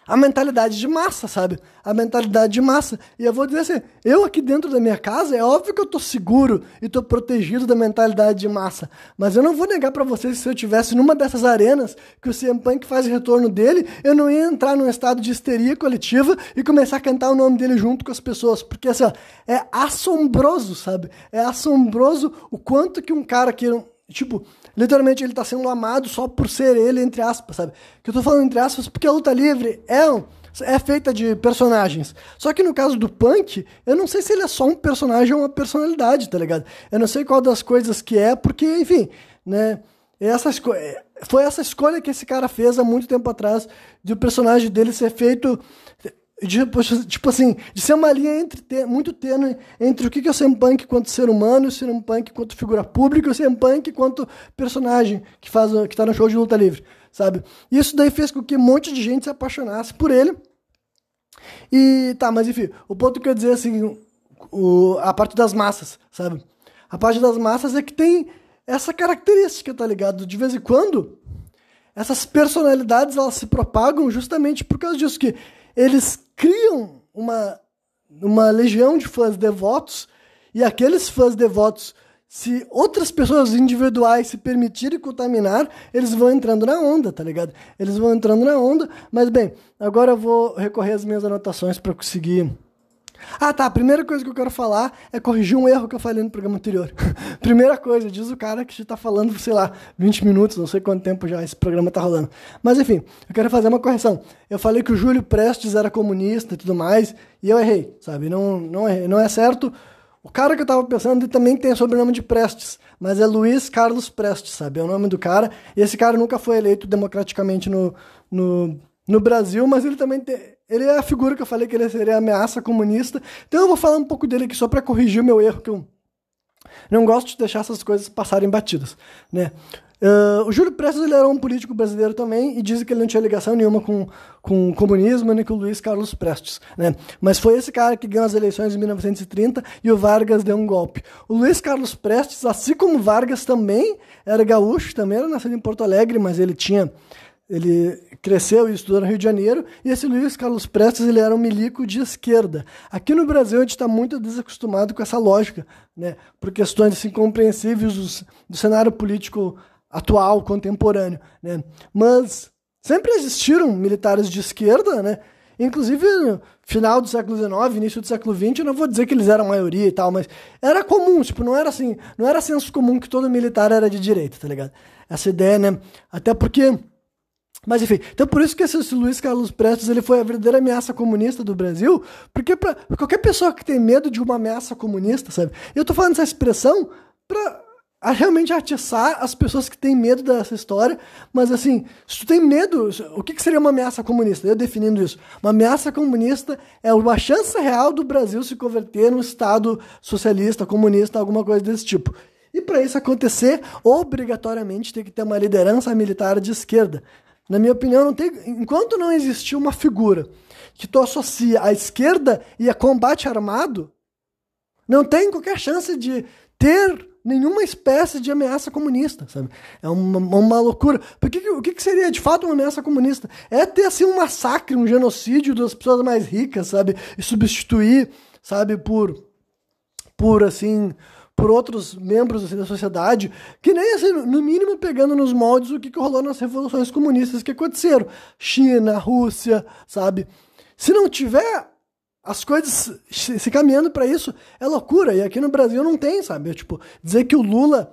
A mentalidade de massa, sabe? A mentalidade de massa. E eu vou dizer assim, eu aqui dentro da minha casa, é óbvio que eu tô seguro e tô protegido da mentalidade de massa. Mas eu não vou negar para vocês que se eu tivesse numa dessas arenas que o CM Punk faz retorno dele, eu não ia entrar num estado de histeria coletiva e começar a cantar o nome dele junto com as pessoas. Porque assim, ó, é assombroso, sabe? É assombroso o quanto que um cara que, tipo, Literalmente ele tá sendo amado só por ser ele, entre aspas, sabe? Que eu tô falando entre aspas porque a luta livre é, um, é feita de personagens. Só que no caso do Punk, eu não sei se ele é só um personagem ou uma personalidade, tá ligado? Eu não sei qual das coisas que é, porque, enfim, né? Essa foi essa escolha que esse cara fez há muito tempo atrás de o personagem dele ser feito de, tipo assim, de ser uma linha entre, muito tênue entre o que é o Sam Punk quanto ser humano, o Sam Punk quanto figura pública, o Sam Punk quanto personagem que faz que tá no show de luta livre, sabe? Isso daí fez com que um monte de gente se apaixonasse por ele. E tá, mas enfim, o ponto que eu ia dizer assim, o, a parte das massas, sabe? A parte das massas é que tem essa característica, tá ligado? De vez em quando, essas personalidades elas se propagam justamente por causa disso que eles criam uma, uma legião de fãs devotos e aqueles fãs devotos, se outras pessoas individuais se permitirem contaminar, eles vão entrando na onda, tá ligado? Eles vão entrando na onda, mas bem, agora eu vou recorrer às minhas anotações para conseguir ah, tá. A primeira coisa que eu quero falar é corrigir um erro que eu falei no programa anterior. primeira coisa, diz o cara que já tá falando, sei lá, 20 minutos, não sei quanto tempo já esse programa tá rolando. Mas enfim, eu quero fazer uma correção. Eu falei que o Júlio Prestes era comunista e tudo mais, e eu errei, sabe? Não, não, errei, não é certo. O cara que eu tava pensando também tem sobrenome de Prestes, mas é Luiz Carlos Prestes, sabe? É o nome do cara. E esse cara nunca foi eleito democraticamente no, no, no Brasil, mas ele também ele é a figura que eu falei que ele seria ameaça comunista. Então eu vou falar um pouco dele aqui só para corrigir o meu erro, que eu não gosto de deixar essas coisas passarem batidas, né? Uh, o Júlio Prestes ele era um político brasileiro também e dizem que ele não tinha ligação nenhuma com, com o comunismo nem com o Luiz Carlos Prestes. Né? Mas foi esse cara que ganhou as eleições em 1930 e o Vargas deu um golpe. O Luiz Carlos Prestes, assim como Vargas também, era gaúcho, também era nascido em Porto Alegre, mas ele tinha ele cresceu e estudou no Rio de Janeiro, e esse Luiz Carlos Prestes ele era um milico de esquerda. Aqui no Brasil a gente está muito desacostumado com essa lógica, né, por questões assim, do, do cenário político atual, contemporâneo. Né. Mas sempre existiram militares de esquerda, né, inclusive final do século XIX, início do século XX, eu não vou dizer que eles eram maioria e tal, mas era comum, tipo, não era assim, não era senso comum que todo militar era de direita, tá ligado? Essa ideia, né, até porque mas enfim, então por isso que esse Luiz Carlos Prestes ele foi a verdadeira ameaça comunista do Brasil, porque para qualquer pessoa que tem medo de uma ameaça comunista, sabe? Eu tô falando essa expressão para realmente atiçar as pessoas que têm medo dessa história, mas assim, se tu tem medo, o que, que seria uma ameaça comunista? Eu definindo isso. Uma ameaça comunista é uma chance real do Brasil se converter num Estado socialista, comunista, alguma coisa desse tipo. E para isso acontecer, obrigatoriamente tem que ter uma liderança militar de esquerda. Na minha opinião, não tem, enquanto não existir uma figura que tu associa a esquerda e a combate armado, não tem qualquer chance de ter nenhuma espécie de ameaça comunista, sabe? É uma, uma loucura. Porque o que, que seria de fato uma ameaça comunista? É ter assim um massacre, um genocídio das pessoas mais ricas, sabe? E substituir, sabe, por por assim por outros membros assim, da sociedade, que nem assim, no mínimo pegando nos moldes o que, que rolou nas revoluções comunistas que aconteceram. China, Rússia, sabe? Se não tiver as coisas se caminhando para isso é loucura. E aqui no Brasil não tem, sabe? Tipo, dizer que o Lula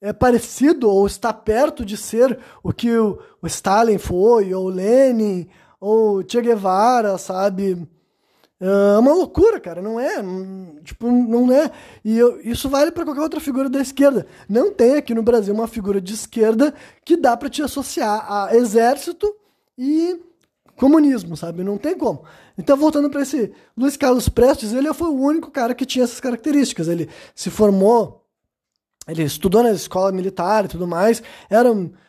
é parecido ou está perto de ser o que o, o Stalin foi, ou Lenin, ou Che Guevara, sabe? É uma loucura, cara, não é? Tipo, não é. E eu, isso vale para qualquer outra figura da esquerda. Não tem aqui no Brasil uma figura de esquerda que dá para te associar a exército e comunismo, sabe? Não tem como. Então, voltando para esse Luiz Carlos Prestes, ele foi o único cara que tinha essas características. Ele se formou, ele estudou na escola militar e tudo mais, era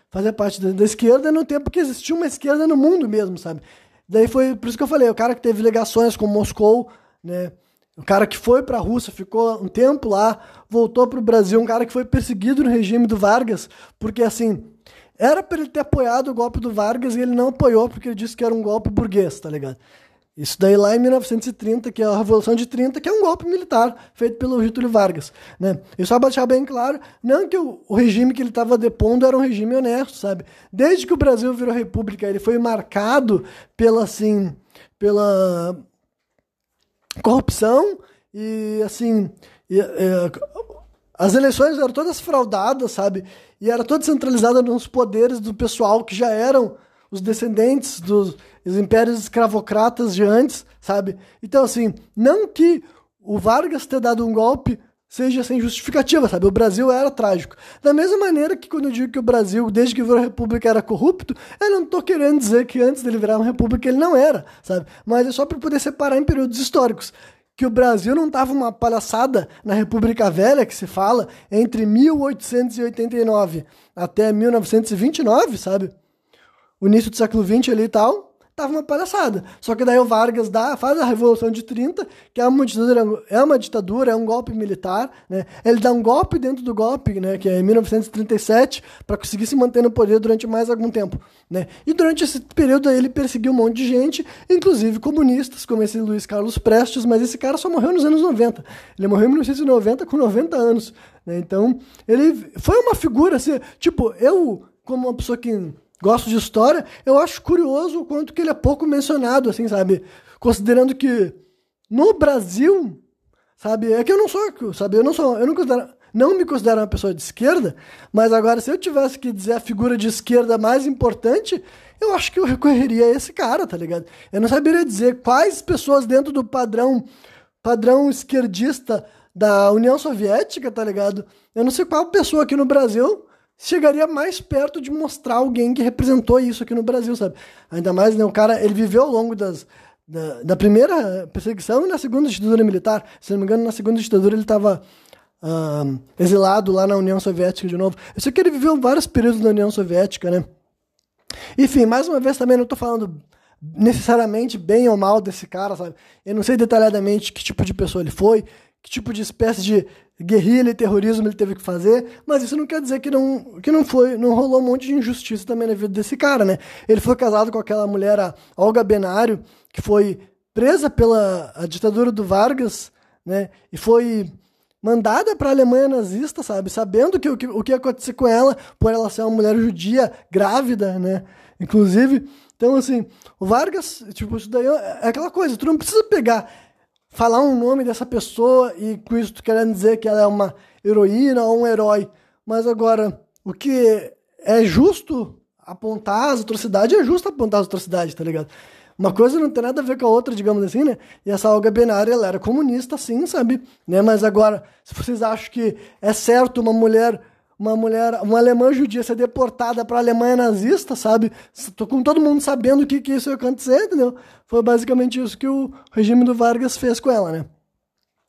fazia parte da, da esquerda no tempo que existia uma esquerda no mundo mesmo, sabe? Daí foi por isso que eu falei, o cara que teve ligações com Moscou, né? O cara que foi para a Rússia, ficou um tempo lá, voltou para o Brasil, um cara que foi perseguido no regime do Vargas, porque assim, era para ele ter apoiado o golpe do Vargas e ele não apoiou porque ele disse que era um golpe burguês, tá ligado? Isso daí lá em 1930, que é a Revolução de 30, que é um golpe militar feito pelo Getúlio Vargas. Né? E só para deixar bem claro, não que o, regime que ele estava depondo era um regime honesto, sabe? Desde que o Brasil virou república, ele foi marcado pela, assim, pela corrupção e, assim, e, e, as eleições eram todas fraudadas, sabe? E era toda centralizada nos poderes do pessoal que já eram os descendentes dos impérios escravocratas de antes, sabe? Então, assim, não que o Vargas ter dado um golpe seja sem justificativa, sabe? O Brasil era trágico. Da mesma maneira que quando eu digo que o Brasil, desde que virou república, era corrupto, eu não tô querendo dizer que antes dele virar uma república ele não era, sabe? Mas é só para poder separar em períodos históricos que o Brasil não estava uma palhaçada na República Velha, que se fala, entre 1889 até 1929, sabe? O início do século XX ali e tal tava uma palhaçada. Só que daí o Vargas dá, faz a Revolução de 30, que é uma ditadura, é uma ditadura, é um golpe militar, né? Ele dá um golpe dentro do golpe, né, que é em 1937, para conseguir se manter no poder durante mais algum tempo, né? E durante esse período aí, ele perseguiu um monte de gente, inclusive comunistas, como esse Luiz Carlos Prestes, mas esse cara só morreu nos anos 90. Ele morreu em 1990 com 90 anos, né? Então, ele foi uma figura assim, tipo, eu como uma pessoa que gosto de história, eu acho curioso o quanto que ele é pouco mencionado, assim, sabe? Considerando que no Brasil, sabe, é que eu não sou, sabe, eu não sou, eu não considero, não me considero uma pessoa de esquerda, mas agora se eu tivesse que dizer a figura de esquerda mais importante, eu acho que eu recorreria a esse cara, tá ligado? Eu não saberia dizer quais pessoas dentro do padrão padrão esquerdista da União Soviética, tá ligado? Eu não sei qual pessoa aqui no Brasil chegaria mais perto de mostrar alguém que representou isso aqui no Brasil, sabe? Ainda mais, né, o cara, ele viveu ao longo das, da, da primeira perseguição e na segunda ditadura militar. Se não me engano, na segunda ditadura ele estava exilado lá na União Soviética de novo. Eu sei que ele viveu vários períodos na União Soviética, né? Enfim, mais uma vez também não estou falando necessariamente bem ou mal desse cara, sabe? Eu não sei detalhadamente que tipo de pessoa ele foi, que tipo de espécie de guerrilha e terrorismo ele teve que fazer, mas isso não quer dizer que não, que não foi, não rolou um monte de injustiça também na vida desse cara, né? Ele foi casado com aquela mulher, a Olga Benário, que foi presa pela ditadura do Vargas, né? E foi mandada para a Alemanha nazista, sabe? Sabendo que, o, que, o que ia acontecer com ela, por ela ser uma mulher judia grávida, né? Inclusive, então assim, o Vargas, tipo, isso daí é aquela coisa, tu não precisa pegar falar um nome dessa pessoa e com isso querendo dizer que ela é uma heroína ou um herói. Mas agora, o que é justo apontar as atrocidades, é justo apontar as atrocidades, tá ligado? Uma coisa não tem nada a ver com a outra, digamos assim, né? E essa Olga Benária, ela era comunista, sim, sabe? Né? Mas agora, se vocês acham que é certo uma mulher uma mulher, uma alemã judia ser deportada para a Alemanha nazista, sabe? Tô com todo mundo sabendo que, que isso ia acontecer, entendeu? Foi basicamente isso que o regime do Vargas fez com ela, né?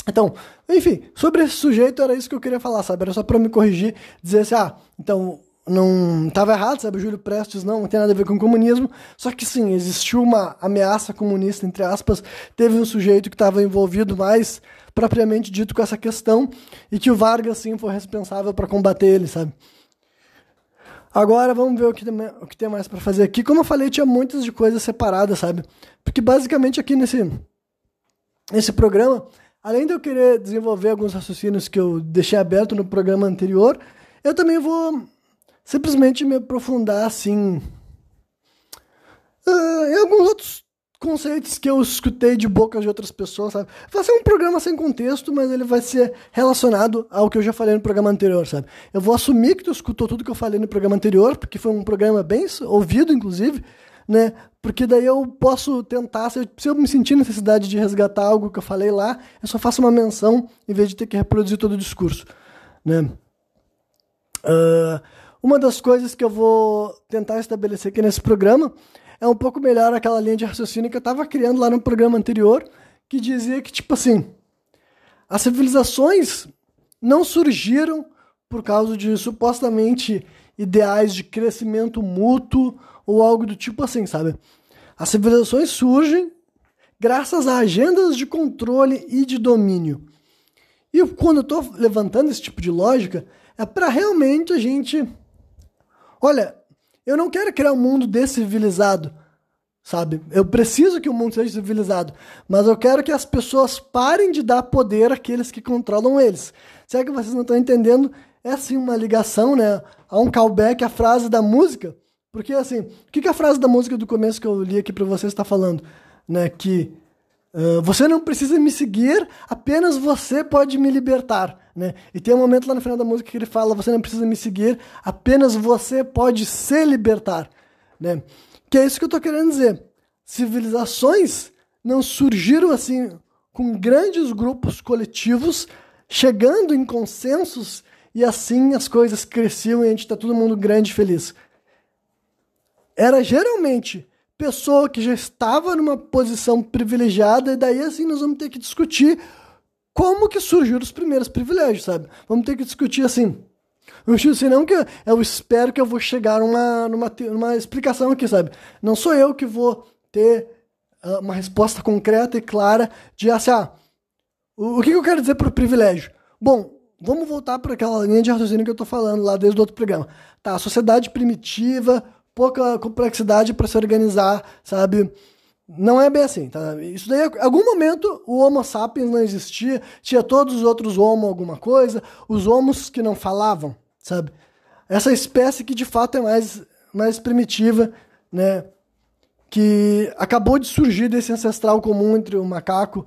Então, enfim, sobre esse sujeito era isso que eu queria falar, sabe? Era só para me corrigir, dizer assim, ah, então não estava errado, sabe? O Júlio Prestes não, não tem nada a ver com comunismo. Só que sim, existiu uma ameaça comunista, entre aspas. Teve um sujeito que estava envolvido mais propriamente dito com essa questão e que o Vargas sim foi responsável para combater ele, sabe? Agora vamos ver o que tem, o que tem mais para fazer aqui. Como eu falei, tinha muitas de coisas separadas, sabe? Porque basicamente aqui nesse, nesse programa, além de eu querer desenvolver alguns raciocínios que eu deixei aberto no programa anterior, eu também vou simplesmente me aprofundar assim uh, em alguns outros conceitos que eu escutei de bocas de outras pessoas, sabe? Vai ser um programa sem contexto, mas ele vai ser relacionado ao que eu já falei no programa anterior, sabe? Eu vou assumir que tu escutou tudo que eu falei no programa anterior, porque foi um programa bem ouvido, inclusive, né? Porque daí eu posso tentar, se eu, se eu me sentir necessidade de resgatar algo que eu falei lá, eu só faço uma menção em vez de ter que reproduzir todo o discurso, né? Uh, uma das coisas que eu vou tentar estabelecer aqui nesse programa é um pouco melhor aquela linha de raciocínio que eu estava criando lá no programa anterior, que dizia que, tipo assim, as civilizações não surgiram por causa de supostamente ideais de crescimento mútuo ou algo do tipo assim, sabe? As civilizações surgem graças a agendas de controle e de domínio. E quando eu estou levantando esse tipo de lógica, é para realmente a gente. Olha, eu não quero criar um mundo descivilizado, sabe? Eu preciso que o mundo seja civilizado, mas eu quero que as pessoas parem de dar poder àqueles que controlam eles. Será que vocês não estão entendendo? É assim uma ligação, né? A um callback à frase da música. Porque assim, o que, que a frase da música do começo que eu li aqui para vocês está falando? Né? Que uh, você não precisa me seguir, apenas você pode me libertar. Né? E tem um momento lá no final da música que ele fala: Você não precisa me seguir, apenas você pode se libertar. Né? Que é isso que eu estou querendo dizer. Civilizações não surgiram assim com grandes grupos coletivos chegando em consensos e assim as coisas cresciam e a gente está todo mundo grande e feliz. Era geralmente pessoa que já estava numa posição privilegiada e daí assim nós vamos ter que discutir como que surgiram os primeiros privilégios, sabe? Vamos ter que discutir assim. Não assim, não que eu espero que eu vou chegar numa, numa, numa explicação aqui, sabe? Não sou eu que vou ter uh, uma resposta concreta e clara de assim, ah, o, o que, que eu quero dizer por privilégio? Bom, vamos voltar para aquela linha de raciocínio que eu estou falando lá desde o outro programa. Tá, a sociedade primitiva, pouca complexidade para se organizar, sabe? Não é bem assim, tá? Isso daí, em algum momento, o Homo sapiens não existia, tinha todos os outros Homo alguma coisa, os Homos que não falavam, sabe? Essa espécie que de fato é mais, mais primitiva, né? Que acabou de surgir desse ancestral comum entre o macaco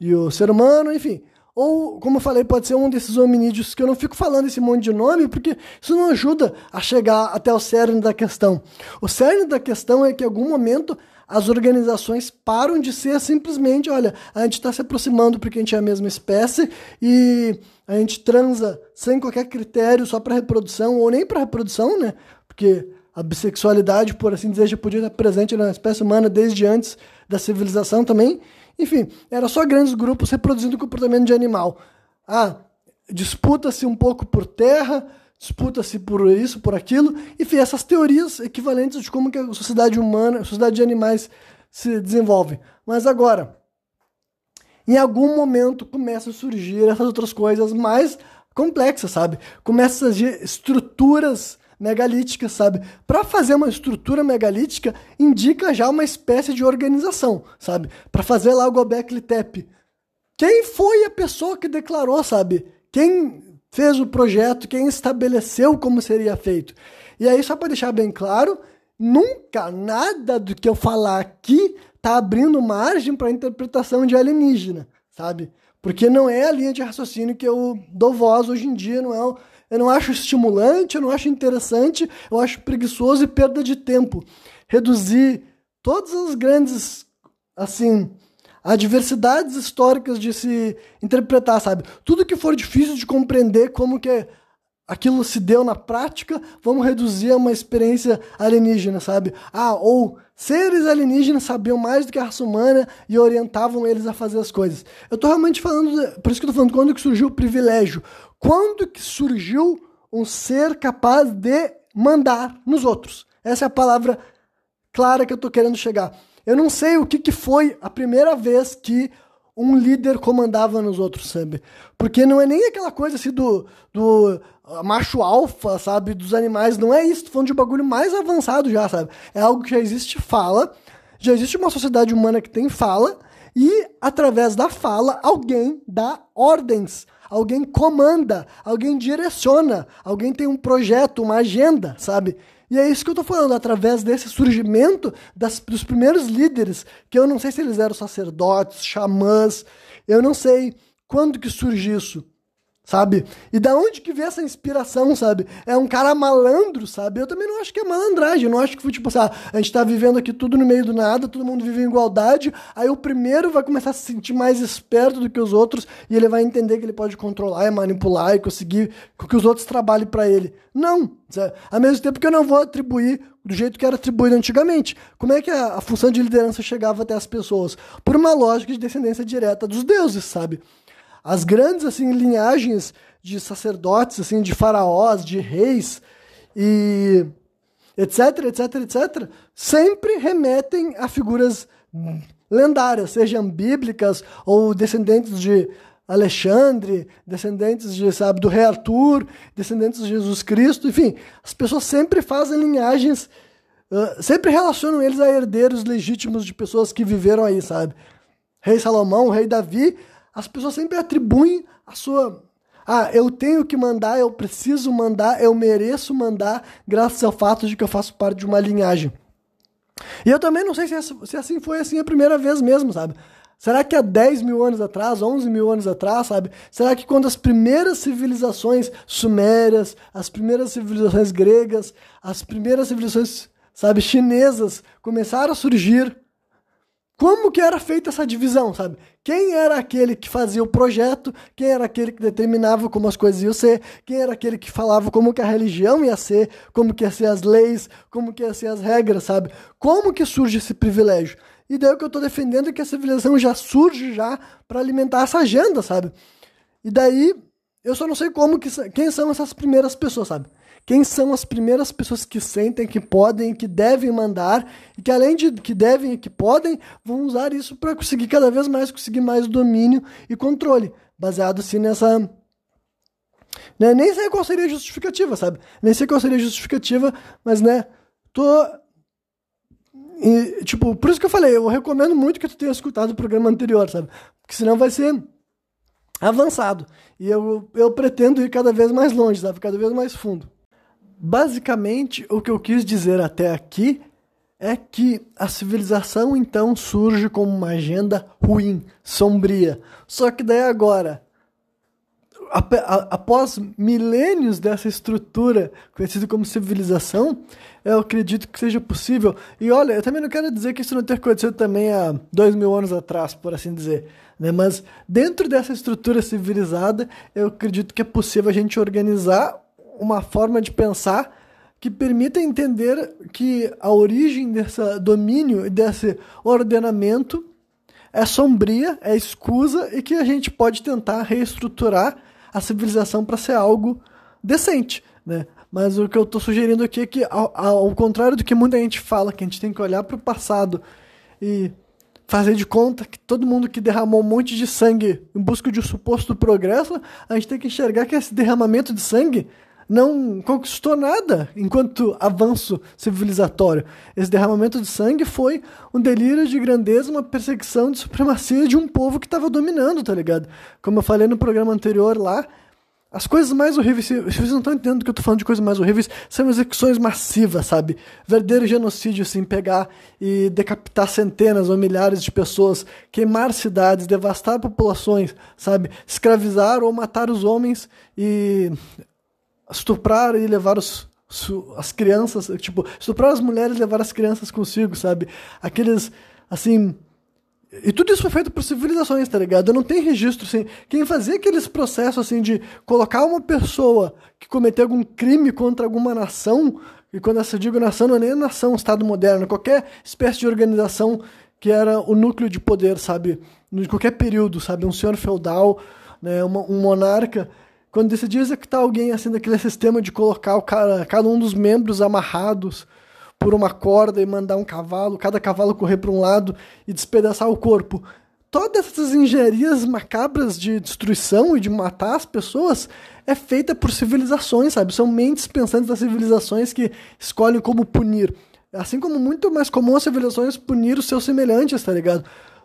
e o ser humano, enfim. Ou, como eu falei, pode ser um desses hominídeos que eu não fico falando esse monte de nome, porque isso não ajuda a chegar até o cerne da questão. O cerne da questão é que, em algum momento, as organizações param de ser simplesmente, olha, a gente está se aproximando porque a gente é a mesma espécie e a gente transa sem qualquer critério só para reprodução ou nem para reprodução, né? Porque a bissexualidade, por assim dizer, já podia estar presente na espécie humana desde antes da civilização também. Enfim, era só grandes grupos reproduzindo o comportamento de animal. Ah, disputa-se um pouco por terra, disputa-se por isso, por aquilo, enfim, essas teorias equivalentes de como que a sociedade humana, a sociedade de animais se desenvolve. Mas agora, em algum momento começam a surgir essas outras coisas mais complexas, sabe? Começam a surgir estruturas megalíticas, sabe? Para fazer uma estrutura megalítica indica já uma espécie de organização, sabe? Para fazer lá o Gobekli Tepe. Quem foi a pessoa que declarou, sabe? Quem fez o projeto, quem estabeleceu como seria feito. E aí, só para deixar bem claro, nunca nada do que eu falar aqui tá abrindo margem para interpretação de alienígena, sabe? Porque não é a linha de raciocínio que eu dou voz hoje em dia, não é. Eu não acho estimulante, eu não acho interessante, eu acho preguiçoso e perda de tempo. Reduzir todas as grandes, assim, adversidades históricas de se interpretar, sabe? Tudo que for difícil de compreender como que aquilo se deu na prática, vamos reduzir a uma experiência alienígena, sabe? Ah, ou seres alienígenas sabiam mais do que a raça humana e orientavam eles a fazer as coisas. Eu tô realmente falando, por isso que eu tô falando, quando que surgiu o privilégio? Quando que surgiu um ser capaz de mandar nos outros? Essa é a palavra clara que eu tô querendo chegar. Eu não sei o que, que foi a primeira vez que um líder comandava nos outros, sabe? Porque não é nem aquela coisa assim do, do macho alfa, sabe? Dos animais. Não é isso. Tô falando de um bagulho mais avançado já, sabe? É algo que já existe fala. Já existe uma sociedade humana que tem fala. E através da fala, alguém dá ordens. Alguém comanda, alguém direciona, alguém tem um projeto, uma agenda, sabe? E é isso que eu estou falando, através desse surgimento das, dos primeiros líderes, que eu não sei se eles eram sacerdotes, xamãs, eu não sei quando que surge isso sabe? E da onde que vem essa inspiração, sabe? É um cara malandro, sabe? Eu também não acho que é malandragem, eu não acho que foi tipo assim, ah, a gente tá vivendo aqui tudo no meio do nada, todo mundo vive em igualdade, aí o primeiro vai começar a se sentir mais esperto do que os outros e ele vai entender que ele pode controlar e manipular e conseguir que os outros trabalhem para ele. Não! Ao mesmo tempo que eu não vou atribuir do jeito que era atribuído antigamente. Como é que a, a função de liderança chegava até as pessoas? Por uma lógica de descendência direta dos deuses, sabe? As grandes assim linhagens de sacerdotes, assim, de faraós, de reis e etc, etc, etc, sempre remetem a figuras lendárias, sejam bíblicas ou descendentes de Alexandre, descendentes de, sabe, do rei Arthur, descendentes de Jesus Cristo, enfim, as pessoas sempre fazem linhagens, uh, sempre relacionam eles a herdeiros legítimos de pessoas que viveram aí, sabe? Rei Salomão, rei Davi, as pessoas sempre atribuem a sua. Ah, eu tenho que mandar, eu preciso mandar, eu mereço mandar, graças ao fato de que eu faço parte de uma linhagem. E eu também não sei se, se assim foi assim a primeira vez mesmo, sabe? Será que há 10 mil anos atrás, 11 mil anos atrás, sabe? Será que quando as primeiras civilizações sumérias, as primeiras civilizações gregas, as primeiras civilizações, sabe, chinesas começaram a surgir, como que era feita essa divisão, sabe? Quem era aquele que fazia o projeto, quem era aquele que determinava como as coisas iam ser, quem era aquele que falava como que a religião ia ser, como que ia ser as leis, como que ia ser as regras, sabe? Como que surge esse privilégio? E daí o que eu estou defendendo é que a civilização já surge já para alimentar essa agenda, sabe? E daí eu só não sei como que quem são essas primeiras pessoas, sabe? Quem são as primeiras pessoas que sentem, que podem, que devem mandar e que além de que devem e que podem, vão usar isso para conseguir cada vez mais conseguir mais domínio e controle, baseado assim nessa né? Nem sei qual seria a justificativa, sabe? Nem sei qual seria a justificativa, mas né, tô e, tipo, por isso que eu falei, eu recomendo muito que tu tenha escutado o programa anterior, sabe? Porque senão vai ser avançado. E eu, eu pretendo ir cada vez mais longe, sabe? Cada vez mais fundo. Basicamente, o que eu quis dizer até aqui é que a civilização então surge como uma agenda ruim, sombria. Só que daí agora, após milênios dessa estrutura conhecida como civilização, eu acredito que seja possível. E olha, eu também não quero dizer que isso não tenha acontecido também há dois mil anos atrás, por assim dizer. Né? Mas dentro dessa estrutura civilizada, eu acredito que é possível a gente organizar uma forma de pensar que permita entender que a origem desse domínio e desse ordenamento é sombria, é escusa e que a gente pode tentar reestruturar a civilização para ser algo decente, né? Mas o que eu estou sugerindo aqui é que, ao, ao, contrário do que muita gente fala, que a gente tem que olhar para o passado e fazer de conta que todo mundo que derramou um monte de sangue em busca de um suposto progresso, a gente tem que enxergar que esse derramamento de sangue não conquistou nada enquanto avanço civilizatório. Esse derramamento de sangue foi um delírio de grandeza, uma perseguição de supremacia de um povo que estava dominando, tá ligado? Como eu falei no programa anterior lá, as coisas mais horríveis, se vocês não estão entendendo que eu estou falando de coisas mais horríveis, são execuções massivas, sabe? Verdadeiro genocídio, assim, pegar e decapitar centenas ou milhares de pessoas, queimar cidades, devastar populações, sabe? Escravizar ou matar os homens e estuprar e levar os, as crianças, tipo, estuprar as mulheres e levar as crianças consigo, sabe? Aqueles, assim. E tudo isso foi feito por civilizações, tá ligado? Não tem registro, assim. Quem fazia aqueles processos, assim, de colocar uma pessoa que cometeu algum crime contra alguma nação, e quando eu digo nação, não é nem nação, Estado moderno, qualquer espécie de organização que era o núcleo de poder, sabe? Em qualquer período, sabe? Um senhor feudal, né? Um monarca quando decidiu executar alguém assim daquele sistema de colocar o cara, cada um dos membros amarrados por uma corda e mandar um cavalo, cada cavalo correr para um lado e despedaçar o corpo. Todas essas engenharias macabras de destruição e de matar as pessoas é feita por civilizações, sabe? São mentes pensantes das civilizações que escolhem como punir. Assim como muito mais comum as civilizações punir os seus semelhantes, tá ligado?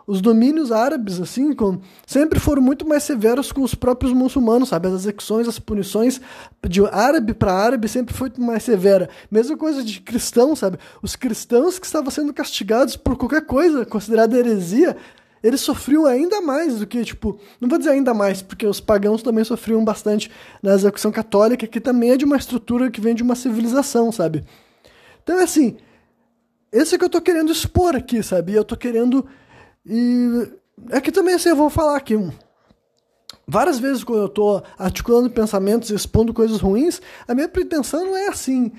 Os domínios árabes, assim, com, sempre foram muito mais severos com os próprios muçulmanos, sabe? As execuções, as punições de árabe para árabe sempre foi mais severa. Mesma coisa de cristão, sabe? Os cristãos que estavam sendo castigados por qualquer coisa considerada heresia, eles sofriam ainda mais do que, tipo, não vou dizer ainda mais, porque os pagãos também sofriam bastante na execução católica, que também é de uma estrutura que vem de uma civilização, sabe? Então, é assim, esse é que eu tô querendo expor aqui, sabe? Eu tô querendo e é que também assim, eu vou falar aqui. Várias vezes quando eu estou articulando pensamentos expondo coisas ruins, a minha pretensão não é assim,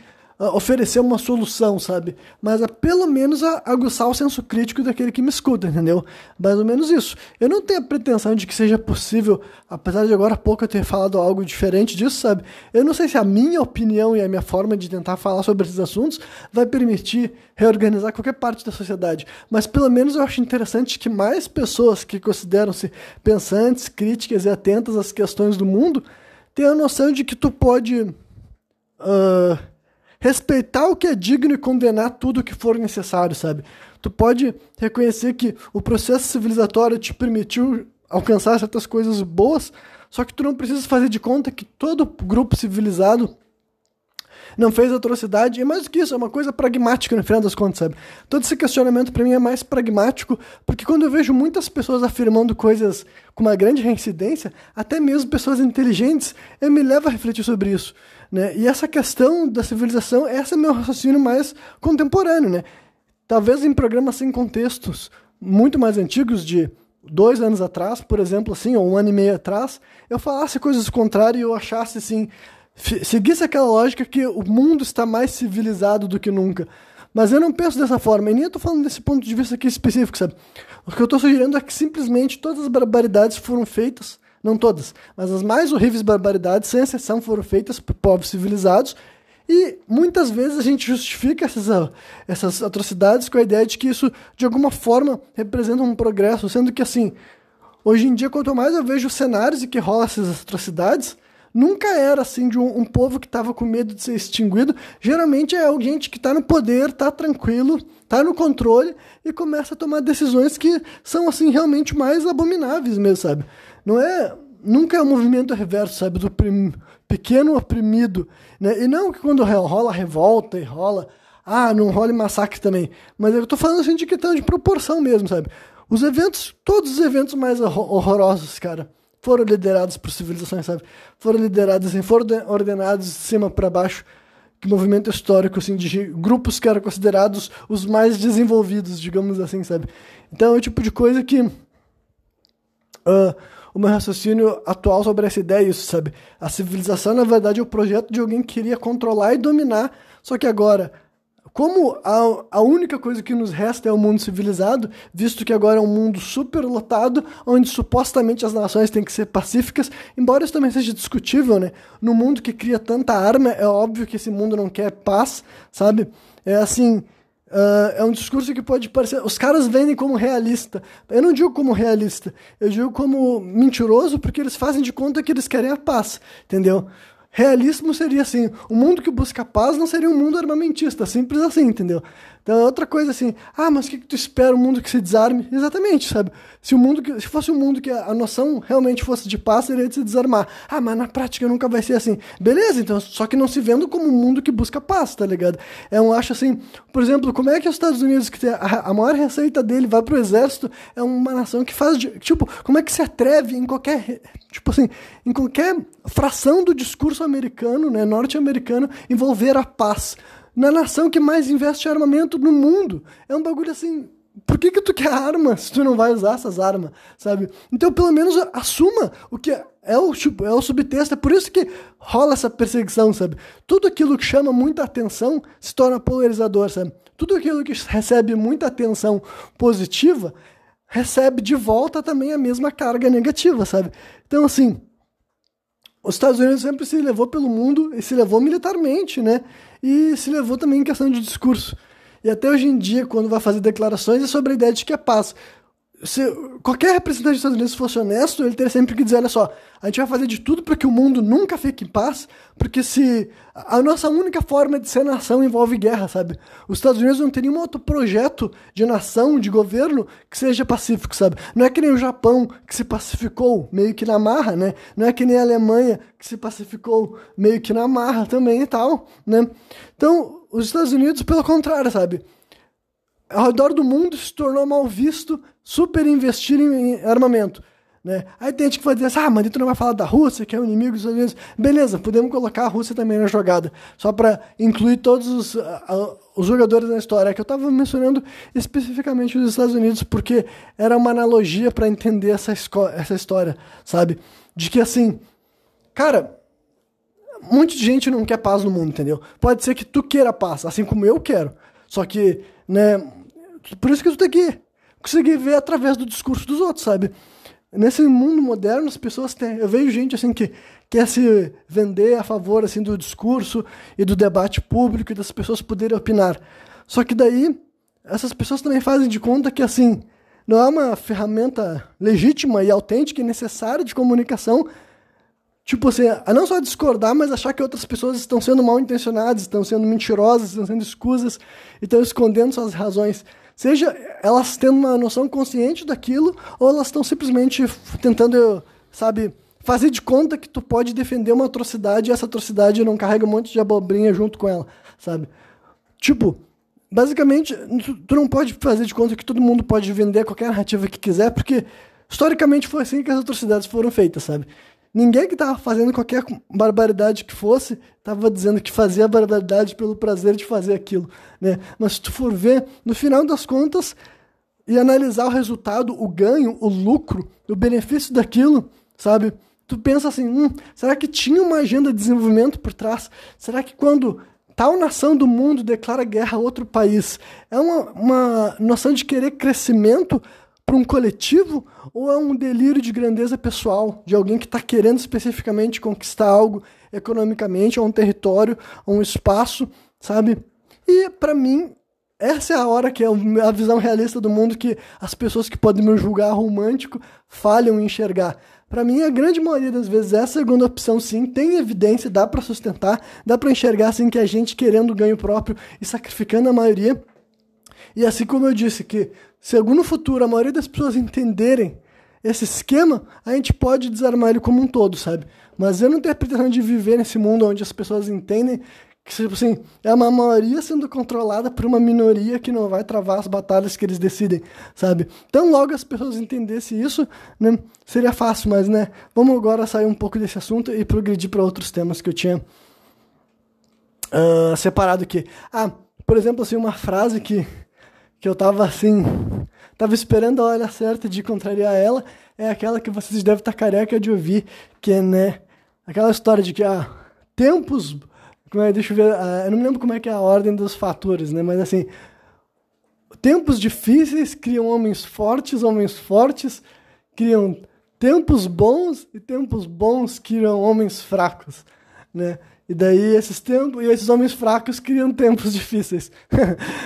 oferecer uma solução, sabe? Mas é pelo menos aguçar o senso crítico daquele que me escuta, entendeu? Mais ou menos isso. Eu não tenho a pretensão de que seja possível, apesar de agora há pouco eu ter falado algo diferente disso, sabe? Eu não sei se a minha opinião e a minha forma de tentar falar sobre esses assuntos vai permitir reorganizar qualquer parte da sociedade, mas pelo menos eu acho interessante que mais pessoas que consideram-se pensantes, críticas e atentas às questões do mundo tenham a noção de que tu pode. Uh, respeitar o que é digno e condenar tudo o que for necessário, sabe? Tu pode reconhecer que o processo civilizatório te permitiu alcançar certas coisas boas, só que tu não precisa fazer de conta que todo grupo civilizado não fez atrocidade, e mais do que isso, é uma coisa pragmática no final das contas, sabe? Todo esse questionamento para mim é mais pragmático, porque quando eu vejo muitas pessoas afirmando coisas com uma grande reincidência, até mesmo pessoas inteligentes, eu me levo a refletir sobre isso. Né? E essa questão da civilização, esse é meu raciocínio mais contemporâneo. Né? Talvez em programas sem contextos muito mais antigos, de dois anos atrás, por exemplo, assim, ou um ano e meio atrás, eu falasse coisas contrárias e eu achasse assim, seguisse aquela lógica que o mundo está mais civilizado do que nunca. Mas eu não penso dessa forma, e nem estou falando desse ponto de vista aqui específico, sabe? O que eu estou sugerindo é que simplesmente todas as barbaridades foram feitas não todas, mas as mais horríveis barbaridades, sem exceção, foram feitas por povos civilizados. E muitas vezes a gente justifica essas, essas atrocidades com a ideia de que isso, de alguma forma, representa um progresso, sendo que, assim, hoje em dia, quanto mais eu vejo cenários em que rolam essas atrocidades, nunca era assim de um, um povo que estava com medo de ser extinguido. Geralmente é alguém que está no poder, está tranquilo, está no controle e começa a tomar decisões que são assim realmente mais abomináveis mesmo, sabe? Não é. Nunca é um movimento reverso, sabe? Do prim, pequeno oprimido. Né? E não que quando rola revolta e rola. Ah, não rola massacre também. Mas eu tô falando assim de questão de proporção mesmo, sabe? Os eventos, todos os eventos mais horrorosos, cara, foram liderados por civilizações, sabe? Foram liderados assim, foram ordenados de cima para baixo. Que movimento histórico, assim, de grupos que eram considerados os mais desenvolvidos, digamos assim, sabe? Então é o tipo de coisa que. Uh, o meu raciocínio atual sobre essa ideia é isso, sabe? A civilização, na verdade, é o projeto de alguém que queria controlar e dominar, só que agora, como a, a única coisa que nos resta é o mundo civilizado, visto que agora é um mundo super lotado, onde supostamente as nações têm que ser pacíficas, embora isso também seja discutível, né? No mundo que cria tanta arma, é óbvio que esse mundo não quer paz, sabe? É assim, Uh, é um discurso que pode parecer. Os caras vendem como realista. Eu não digo como realista, eu digo como mentiroso, porque eles fazem de conta que eles querem a paz, entendeu? Realismo seria assim: o mundo que busca paz não seria um mundo armamentista, simples assim, entendeu? Então é outra coisa assim, ah, mas o que, que tu espera? Um mundo que se desarme? Exatamente, sabe? Se o mundo que, se fosse um mundo que a, noção realmente fosse de paz, seria de se desarmar. Ah, mas na prática nunca vai ser assim. Beleza, então, só que não se vendo como um mundo que busca paz, tá ligado? É um, acho assim, por exemplo, como é que os Estados Unidos, que tem a, a maior receita dele, vai pro exército, é uma nação que faz, de, tipo, como é que se atreve em qualquer, tipo assim, em qualquer fração do discurso americano, né, norte-americano, envolver a paz na nação que mais investe em armamento no mundo. É um bagulho assim. Por que, que tu quer arma se tu não vai usar essas armas, sabe? Então, pelo menos assuma o que é o, tipo, é o subtexto. É por isso que rola essa perseguição, sabe? Tudo aquilo que chama muita atenção se torna polarizador, sabe? Tudo aquilo que recebe muita atenção positiva recebe de volta também a mesma carga negativa, sabe? Então, assim, os Estados Unidos sempre se levou pelo mundo e se levou militarmente, né? E se levou também em questão de discurso. E até hoje em dia, quando vai fazer declarações, é sobre a ideia de que é paz. Se qualquer representante dos Estados Unidos fosse honesto, ele teria sempre que dizer, olha só, a gente vai fazer de tudo para que o mundo nunca fique em paz, porque se a nossa única forma de ser nação envolve guerra, sabe? Os Estados Unidos não tem nenhum outro projeto de nação, de governo que seja pacífico, sabe? Não é que nem o Japão que se pacificou meio que na marra, né? Não é que nem a Alemanha que se pacificou meio que na marra também e tal, né? Então, os Estados Unidos, pelo contrário, sabe? Ao redor do mundo se tornou mal visto super investir em armamento. Né? Aí tem gente que vai dizer assim, ah, mas tu não vai falar da Rússia, que é o inimigo dos Estados Unidos. Beleza, podemos colocar a Rússia também na jogada, só para incluir todos os, os jogadores na história. É que eu estava mencionando especificamente os Estados Unidos, porque era uma analogia para entender essa, essa história, sabe? De que assim, cara, muita gente não quer paz no mundo, entendeu? Pode ser que tu queira paz, assim como eu quero. Só que, né, por isso que tu tem que conseguir ver através do discurso dos outros, sabe? Nesse mundo moderno, as pessoas têm. Eu vejo gente assim que quer se vender a favor assim do discurso e do debate público e das pessoas poderem opinar. Só que daí essas pessoas também fazem de conta que assim não é uma ferramenta legítima e autêntica e necessária de comunicação. Tipo assim, a não só discordar, mas achar que outras pessoas estão sendo mal intencionadas, estão sendo mentirosas, estão sendo escusas e estão escondendo suas razões. Seja elas tendo uma noção consciente daquilo, ou elas estão simplesmente tentando, sabe, fazer de conta que tu pode defender uma atrocidade e essa atrocidade não carrega um monte de abobrinha junto com ela, sabe? Tipo, basicamente, tu, tu não pode fazer de conta que todo mundo pode vender qualquer narrativa que quiser, porque historicamente foi assim que as atrocidades foram feitas, sabe? Ninguém que estava fazendo qualquer barbaridade que fosse estava dizendo que fazia barbaridade pelo prazer de fazer aquilo, né? Mas se tu for ver, no final das contas, e analisar o resultado, o ganho, o lucro, o benefício daquilo, sabe? Tu pensa assim, hum, será que tinha uma agenda de desenvolvimento por trás? Será que quando tal nação do mundo declara guerra a outro país, é uma, uma noção de querer crescimento para um coletivo ou é um delírio de grandeza pessoal de alguém que está querendo especificamente conquistar algo economicamente, ou um território, ou um espaço, sabe? E para mim essa é a hora que é a visão realista do mundo que as pessoas que podem me julgar romântico falham em enxergar. Para mim, a grande maioria das vezes, essa segunda opção sim tem evidência, dá para sustentar, dá para enxergar assim que a gente querendo ganho próprio e sacrificando a maioria. E assim como eu disse que Segundo no futuro a maioria das pessoas entenderem esse esquema, a gente pode desarmar ele como um todo, sabe? Mas eu não tenho a pretensão de viver nesse mundo onde as pessoas entendem que, tipo assim, é uma maioria sendo controlada por uma minoria que não vai travar as batalhas que eles decidem, sabe? Então, logo as pessoas entendessem isso, né, seria fácil, mas, né, vamos agora sair um pouco desse assunto e progredir para outros temas que eu tinha uh, separado aqui. Ah, por exemplo, assim, uma frase que que eu tava assim, tava esperando a hora certa de contrariar ela, é aquela que vocês devem estar careca de ouvir, que é, né, aquela história de que, ah, tempos, é, deixa eu ver, ah, eu não me lembro como é que é a ordem dos fatores, né, mas assim, tempos difíceis criam homens fortes, homens fortes criam tempos bons e tempos bons criam homens fracos, né, e daí esses tempos, e esses homens fracos criam tempos difíceis.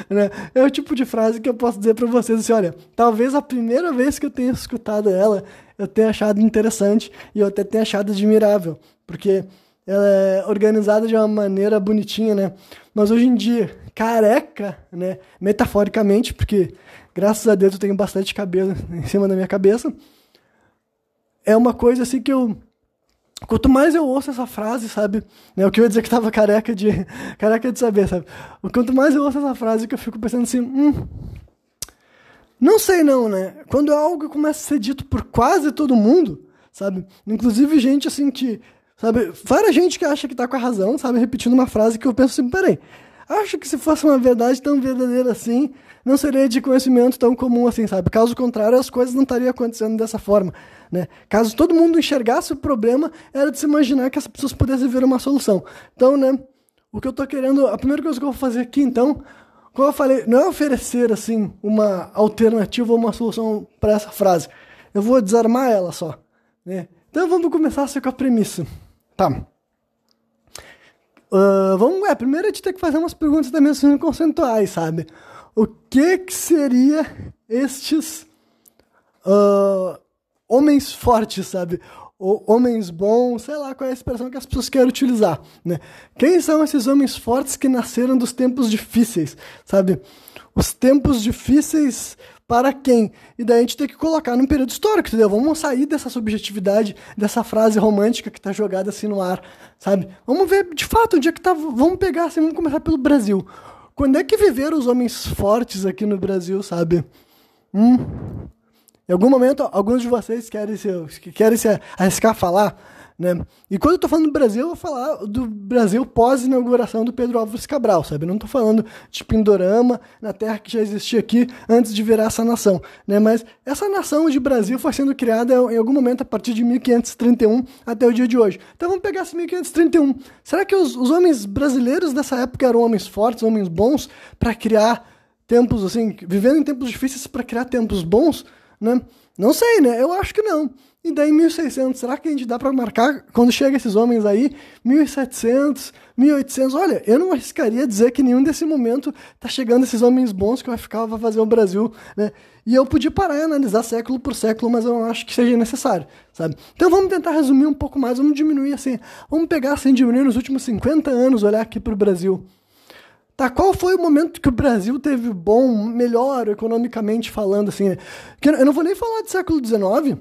né? É o tipo de frase que eu posso dizer para vocês assim, olha, talvez a primeira vez que eu tenha escutado ela, eu tenha achado interessante e eu até tenha achado admirável, porque ela é organizada de uma maneira bonitinha, né? Mas hoje em dia, careca, né, metaforicamente, porque graças a Deus eu tenho bastante cabelo em cima da minha cabeça, é uma coisa assim que eu Quanto mais eu ouço essa frase, sabe? Né, o que eu ia dizer que tava careca de, careca de saber, sabe? Quanto mais eu ouço essa frase, que eu fico pensando assim, hum, não sei não, né? Quando algo começa a ser dito por quase todo mundo, sabe? Inclusive gente assim que, sabe? Várias gente que acha que tá com a razão, sabe? Repetindo uma frase que eu penso assim, peraí, acho que se fosse uma verdade tão verdadeira assim, não seria de conhecimento tão comum assim, sabe? Caso contrário, as coisas não estariam acontecendo dessa forma. Né? Caso todo mundo enxergasse o problema, era de se imaginar que as pessoas pudessem ver uma solução. Então, né, o que eu estou querendo, a primeira coisa que eu vou fazer aqui, então, como eu falei, não é oferecer assim uma alternativa ou uma solução para essa frase. Eu vou desarmar ela só. Né? Então vamos começar assim, com a premissa. Tá. Uh, vamos, é, primeiro a gente tem que fazer umas perguntas também assim, conceituais, sabe? O que que seria estes uh, homens fortes, sabe? Ou homens bons, sei lá qual é a expressão que as pessoas querem utilizar, né? Quem são esses homens fortes que nasceram dos tempos difíceis, sabe? Os tempos difíceis para quem? E daí a gente tem que colocar num período histórico, entendeu? Vamos sair dessa subjetividade, dessa frase romântica que está jogada assim no ar, sabe? Vamos ver de fato onde é que tá. Vamos pegar assim, vamos começar pelo Brasil. Quando é que viveram os homens fortes aqui no Brasil, sabe? Hum. Em algum momento, alguns de vocês querem se, querem se arriscar a falar né? E quando eu tô falando do Brasil, eu vou falar do Brasil pós-inauguração do Pedro Álvares Cabral, sabe? não tô falando de Pindorama, na terra que já existia aqui antes de virar essa nação, né? Mas essa nação de Brasil foi sendo criada em algum momento a partir de 1531 até o dia de hoje. Então vamos pegar esse 1531. Será que os, os homens brasileiros dessa época eram homens fortes, homens bons para criar tempos assim, vivendo em tempos difíceis para criar tempos bons, né? Não sei, né? Eu acho que não. E daí 1600, será que a gente dá para marcar quando chega esses homens aí? 1700, 1800, olha, eu não arriscaria dizer que nenhum desse momento tá chegando esses homens bons que vai ficar, vai fazer o Brasil, né? E eu podia parar e analisar século por século, mas eu não acho que seja necessário, sabe? Então vamos tentar resumir um pouco mais, vamos diminuir assim, vamos pegar assim, diminuir nos últimos 50 anos, olhar aqui para o Brasil. Tá, qual foi o momento que o Brasil teve bom, melhor economicamente falando, assim, né? Eu não vou nem falar do século XIX,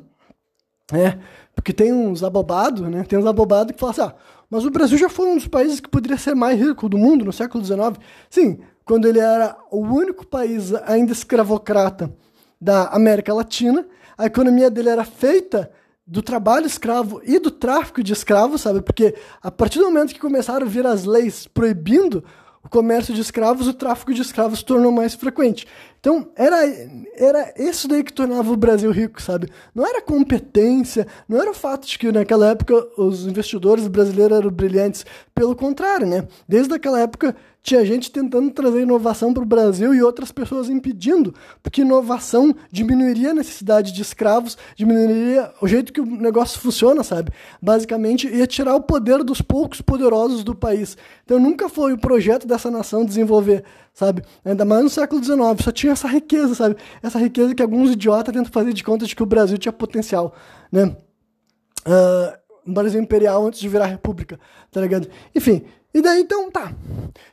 é, porque tem uns abobados, né? Tem uns abobados que falam assim, ah, mas o Brasil já foi um dos países que poderia ser mais rico do mundo no século XIX. Sim, quando ele era o único país ainda escravocrata da América Latina, a economia dele era feita do trabalho escravo e do tráfico de escravos, sabe? Porque a partir do momento que começaram a vir as leis proibindo o comércio de escravos, o tráfico de escravos se tornou mais frequente. Então, era, era isso daí que tornava o Brasil rico, sabe? Não era competência, não era o fato de que naquela época os investidores brasileiros eram brilhantes. Pelo contrário, né? Desde aquela época tinha gente tentando trazer inovação para o Brasil e outras pessoas impedindo, porque inovação diminuiria a necessidade de escravos, diminuiria o jeito que o negócio funciona, sabe? Basicamente, ia tirar o poder dos poucos poderosos do país. Então, nunca foi o projeto dessa nação desenvolver, sabe? Ainda mais no século XIX, só tinha essa riqueza, sabe? Essa riqueza que alguns idiotas tentam fazer de conta de que o Brasil tinha potencial, né? Uh, um Brasil imperial antes de virar república, tá ligado? Enfim, e daí, então, tá.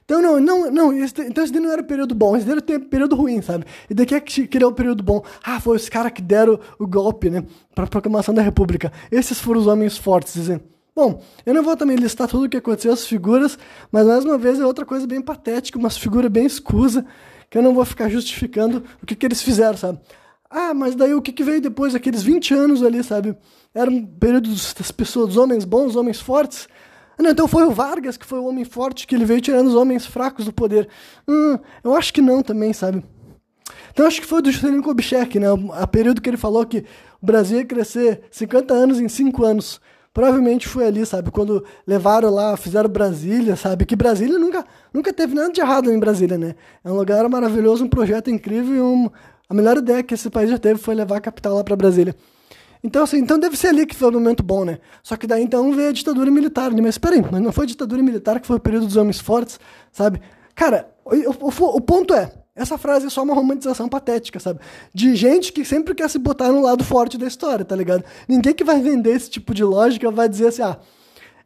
Então, não, não, não, esse, então esse daí não era o período bom, esse daí era período ruim, sabe? E daí, quem é que criou o período bom? Ah, foi os caras que deram o golpe, né, pra proclamação da República. Esses foram os homens fortes, dizendo. Bom, eu não vou também listar tudo o que aconteceu, as figuras, mas mais uma vez é outra coisa bem patética, uma figura bem escusa, que eu não vou ficar justificando o que, que eles fizeram, sabe? Ah, mas daí o que, que veio depois, aqueles 20 anos ali, sabe? Era um período das pessoas, dos homens bons, homens fortes, não, então foi o Vargas que foi o homem forte, que ele veio tirando os homens fracos do poder. Hum, eu acho que não também, sabe? Então acho que foi do Juscelino Kubitschek, né? A período que ele falou que o Brasil ia crescer 50 anos em 5 anos. Provavelmente foi ali, sabe? Quando levaram lá, fizeram Brasília, sabe? Que Brasília nunca, nunca teve nada de errado em Brasília, né? É um lugar maravilhoso, um projeto incrível e um, a melhor ideia que esse país já teve foi levar a capital lá para Brasília. Então, assim, então deve ser ali que foi o momento bom, né? Só que daí então veio a ditadura militar, né? Mas peraí, mas não foi a ditadura militar que foi o período dos homens fortes, sabe? Cara, o, o, o ponto é, essa frase é só uma romantização patética, sabe? De gente que sempre quer se botar no lado forte da história, tá ligado? Ninguém que vai vender esse tipo de lógica vai dizer assim, ah,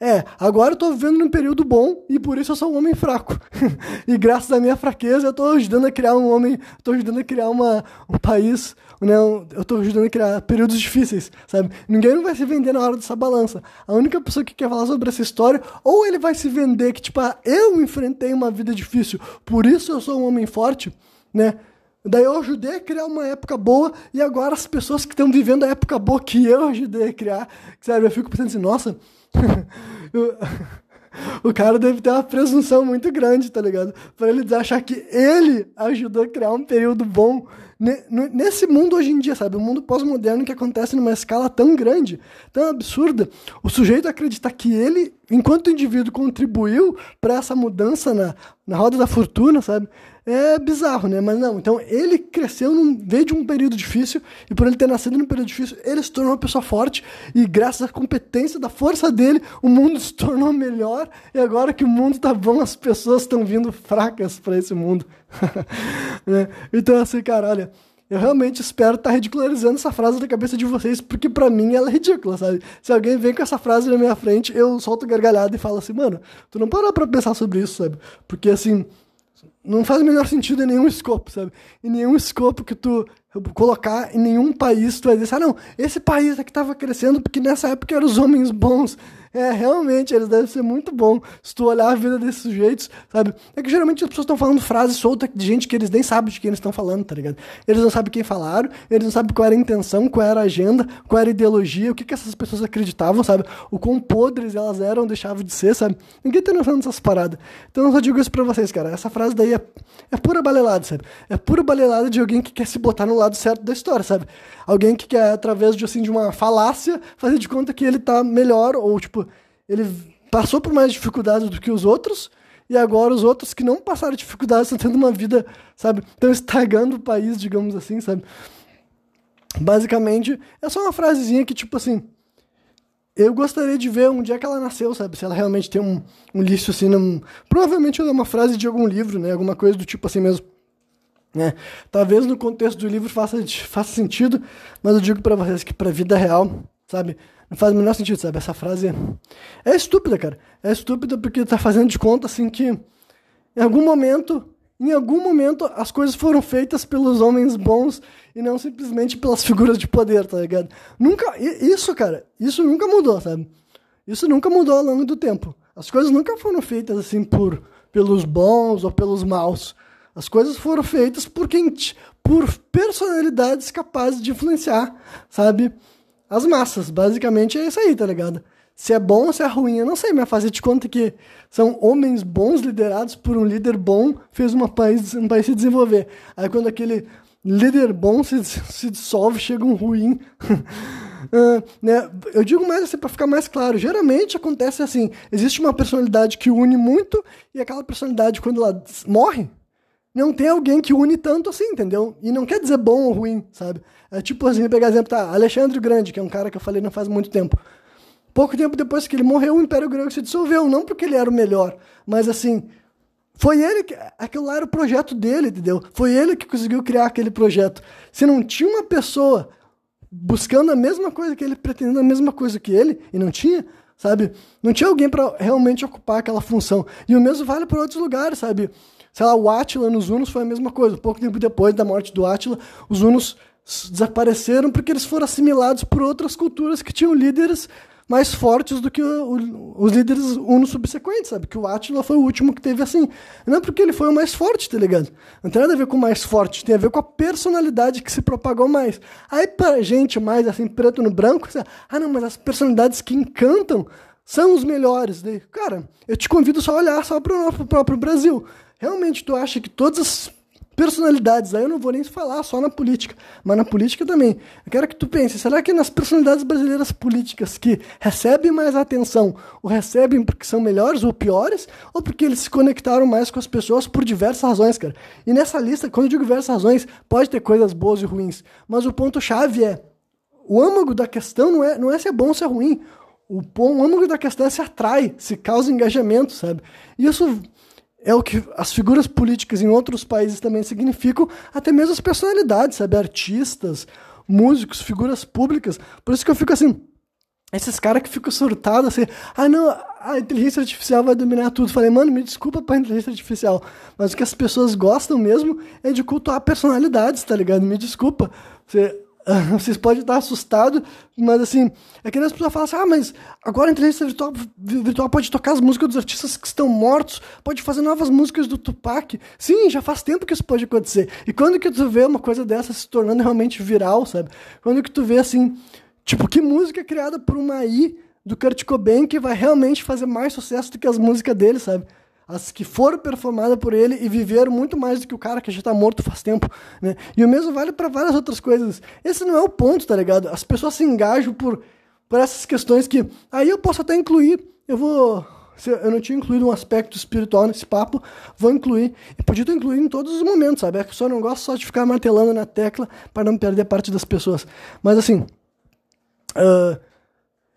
é, agora eu tô vivendo num período bom e por isso eu sou um homem fraco. e graças à minha fraqueza eu tô ajudando a criar um homem, tô ajudando a criar uma, um país, um, eu tô ajudando a criar períodos difíceis, sabe? Ninguém não vai se vender na hora dessa balança. A única pessoa que quer falar sobre essa história, ou ele vai se vender que, tipo, ah, eu enfrentei uma vida difícil, por isso eu sou um homem forte, né? Daí eu ajudei a criar uma época boa e agora as pessoas que estão vivendo a época boa que eu ajudei a criar, sabe? Eu fico pensando assim, nossa, o cara deve ter uma presunção muito grande, tá ligado? Pra ele achar que ele ajudou a criar um período bom nesse mundo hoje em dia, sabe? O mundo pós-moderno que acontece numa escala tão grande, tão absurda, o sujeito acreditar que ele, enquanto indivíduo, contribuiu para essa mudança na, na roda da fortuna, sabe? É bizarro, né? Mas não, então ele cresceu, num, veio de um período difícil, e por ele ter nascido num período difícil, ele se tornou uma pessoa forte, e graças à competência, da força dele, o mundo se tornou melhor, e agora que o mundo tá bom, as pessoas estão vindo fracas para esse mundo. né? Então, assim, cara, olha, eu realmente espero estar tá ridicularizando essa frase da cabeça de vocês, porque para mim ela é ridícula, sabe? Se alguém vem com essa frase na minha frente, eu solto gargalhada e falo assim, mano, tu não parou pra pensar sobre isso, sabe? Porque assim, não faz o menor sentido em nenhum escopo, sabe? Em nenhum escopo que tu colocar em nenhum país, tu vai dizer, ah, não, esse país aqui tava crescendo porque nessa época eram os homens bons. É, realmente, eles devem ser muito bons. Se tu olhar a vida desses sujeitos, sabe? É que geralmente as pessoas estão falando frases soltas de gente que eles nem sabem de quem eles estão falando, tá ligado? Eles não sabem quem falaram, eles não sabem qual era a intenção, qual era a agenda, qual era a ideologia, o que, que essas pessoas acreditavam, sabe? O quão podres elas eram, deixavam de ser, sabe? Ninguém tá noção dessas paradas. Então eu só digo isso pra vocês, cara. Essa frase daí é, é pura balelada, sabe? É pura balelada de alguém que quer se botar no lado certo da história, sabe? Alguém que quer, através de, assim, de uma falácia, fazer de conta que ele tá melhor, ou, tipo, ele passou por mais dificuldades do que os outros, e agora os outros que não passaram dificuldades estão tendo uma vida, sabe? Estão estragando o país, digamos assim, sabe? Basicamente, é só uma frasezinha que, tipo assim, eu gostaria de ver onde é que ela nasceu, sabe? Se ela realmente tem um, um lício assim, provavelmente é uma frase de algum livro, né? Alguma coisa do tipo assim mesmo. Né? Talvez no contexto do livro faça, faça sentido, mas eu digo para vocês que para a vida real, sabe? Não faz o menor sentido, sabe? Essa frase é estúpida, cara. É estúpida porque tá fazendo de conta, assim, que em algum momento, em algum momento, as coisas foram feitas pelos homens bons e não simplesmente pelas figuras de poder, tá ligado? Nunca, isso, cara, isso nunca mudou, sabe? Isso nunca mudou ao longo do tempo. As coisas nunca foram feitas, assim, por, pelos bons ou pelos maus. As coisas foram feitas por quem, por personalidades capazes de influenciar, sabe? As massas. Basicamente é isso aí, tá ligado? Se é bom ou se é ruim, eu não sei, mas fazer de conta que são homens bons liderados por um líder bom fez uma país, um país se desenvolver. Aí quando aquele líder bom se, se dissolve, chega um ruim. uh, né? Eu digo mais assim para ficar mais claro. Geralmente acontece assim: existe uma personalidade que une muito, e aquela personalidade, quando ela morre, não tem alguém que une tanto assim, entendeu? E não quer dizer bom ou ruim, sabe? É tipo assim, pegar exemplo, tá, Alexandre Grande, que é um cara que eu falei não faz muito tempo. Pouco tempo depois que ele morreu, o Império Grego se dissolveu, não porque ele era o melhor, mas assim, foi ele que. Aquilo lá era o projeto dele, entendeu? Foi ele que conseguiu criar aquele projeto. Se não tinha uma pessoa buscando a mesma coisa que ele, pretendendo a mesma coisa que ele, e não tinha, sabe? Não tinha alguém para realmente ocupar aquela função. E o mesmo vale para outros lugares, sabe? Sei lá, o Átila nos Hunos foi a mesma coisa. Pouco tempo depois da morte do Átila, os Hunos desapareceram porque eles foram assimilados por outras culturas que tinham líderes mais fortes do que o, o, os líderes unos subsequentes, sabe? Que o Átila foi o último que teve assim. Não é porque ele foi o mais forte, tá ligado? Não tem nada a ver com o mais forte, tem a ver com a personalidade que se propagou mais. Aí pra gente mais assim, preto no branco, ah não, mas as personalidades que encantam são os melhores. Cara, eu te convido só a olhar só pro, pro próprio Brasil. Realmente tu acha que todas as personalidades, aí eu não vou nem falar só na política, mas na política também. Eu quero que tu pense, será que nas personalidades brasileiras políticas que recebem mais atenção, ou recebem porque são melhores ou piores, ou porque eles se conectaram mais com as pessoas por diversas razões, cara? E nessa lista, quando eu digo diversas razões, pode ter coisas boas e ruins, mas o ponto-chave é, o âmago da questão não é, não é se é bom ou se é ruim, o, o âmago da questão é se atrai, se causa engajamento, sabe? Isso é o que as figuras políticas em outros países também significam, até mesmo as personalidades, sabe? Artistas, músicos, figuras públicas. Por isso que eu fico assim, esses caras que ficam surtados assim, ah não, a inteligência artificial vai dominar tudo. Falei, mano, me desculpa pra inteligência artificial, mas o que as pessoas gostam mesmo é de cultuar personalidades, tá ligado? Me desculpa. Você, Vocês podem estar assustados, mas assim, é que as pessoas falam assim: ah, mas agora a inteligência virtual, virtual pode tocar as músicas dos artistas que estão mortos, pode fazer novas músicas do Tupac. Sim, já faz tempo que isso pode acontecer. E quando que tu vê uma coisa dessa se tornando realmente viral, sabe? Quando que tu vê assim, tipo, que música criada por uma AI do Kurt Cobain que vai realmente fazer mais sucesso do que as músicas dele, sabe? As que foram performadas por ele e viveram muito mais do que o cara que já está morto faz tempo, né? E o mesmo vale para várias outras coisas. Esse não é o ponto, tá ligado? As pessoas se engajam por, por essas questões que aí eu posso até incluir, eu vou eu não tinha incluído um aspecto espiritual nesse papo, vou incluir. E podia ter incluído em todos os momentos, sabe? É que eu só não gosto só de ficar martelando na tecla para não perder parte das pessoas. Mas assim, uh,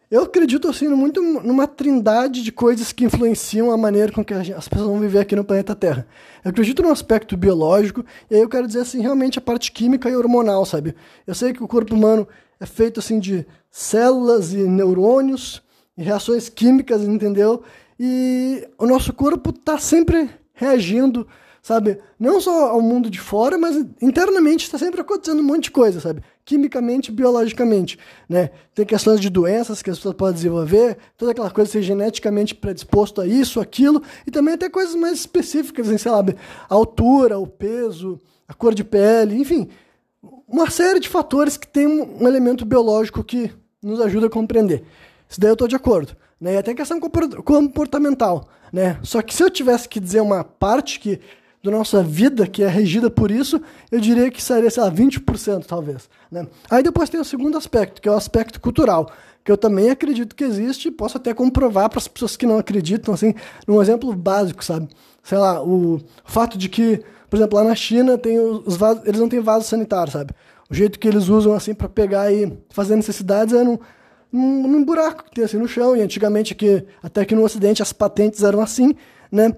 Eu acredito assim muito numa trindade de coisas que influenciam a maneira com que as pessoas vão viver aqui no planeta Terra. Eu acredito no aspecto biológico, e aí eu quero dizer assim, realmente a parte química e hormonal, sabe? Eu sei que o corpo humano é feito assim de células e neurônios e reações químicas, entendeu? E o nosso corpo está sempre reagindo sabe? Não só ao mundo de fora, mas internamente está sempre acontecendo um monte de coisa, sabe? Quimicamente, biologicamente, né? Tem questões de doenças que as pessoas podem desenvolver, toda aquela coisa ser geneticamente predisposto a isso, aquilo, e também até coisas mais específicas, assim, sei lá, a altura, o peso, a cor de pele, enfim, uma série de fatores que tem um elemento biológico que nos ajuda a compreender. Isso daí eu estou de acordo. Né? E até questão comportamental. Né? Só que se eu tivesse que dizer uma parte que da nossa vida que é regida por isso, eu diria que seria, sei lá, 20% talvez. Né? Aí depois tem o segundo aspecto, que é o aspecto cultural, que eu também acredito que existe posso até comprovar para as pessoas que não acreditam, assim, num exemplo básico, sabe? Sei lá, o fato de que, por exemplo, lá na China tem os vasos, eles não têm vaso sanitário, sabe? O jeito que eles usam, assim, para pegar e fazer necessidades é num, num, num buraco que tem assim no chão, e antigamente aqui, até aqui no Ocidente, as patentes eram assim, né?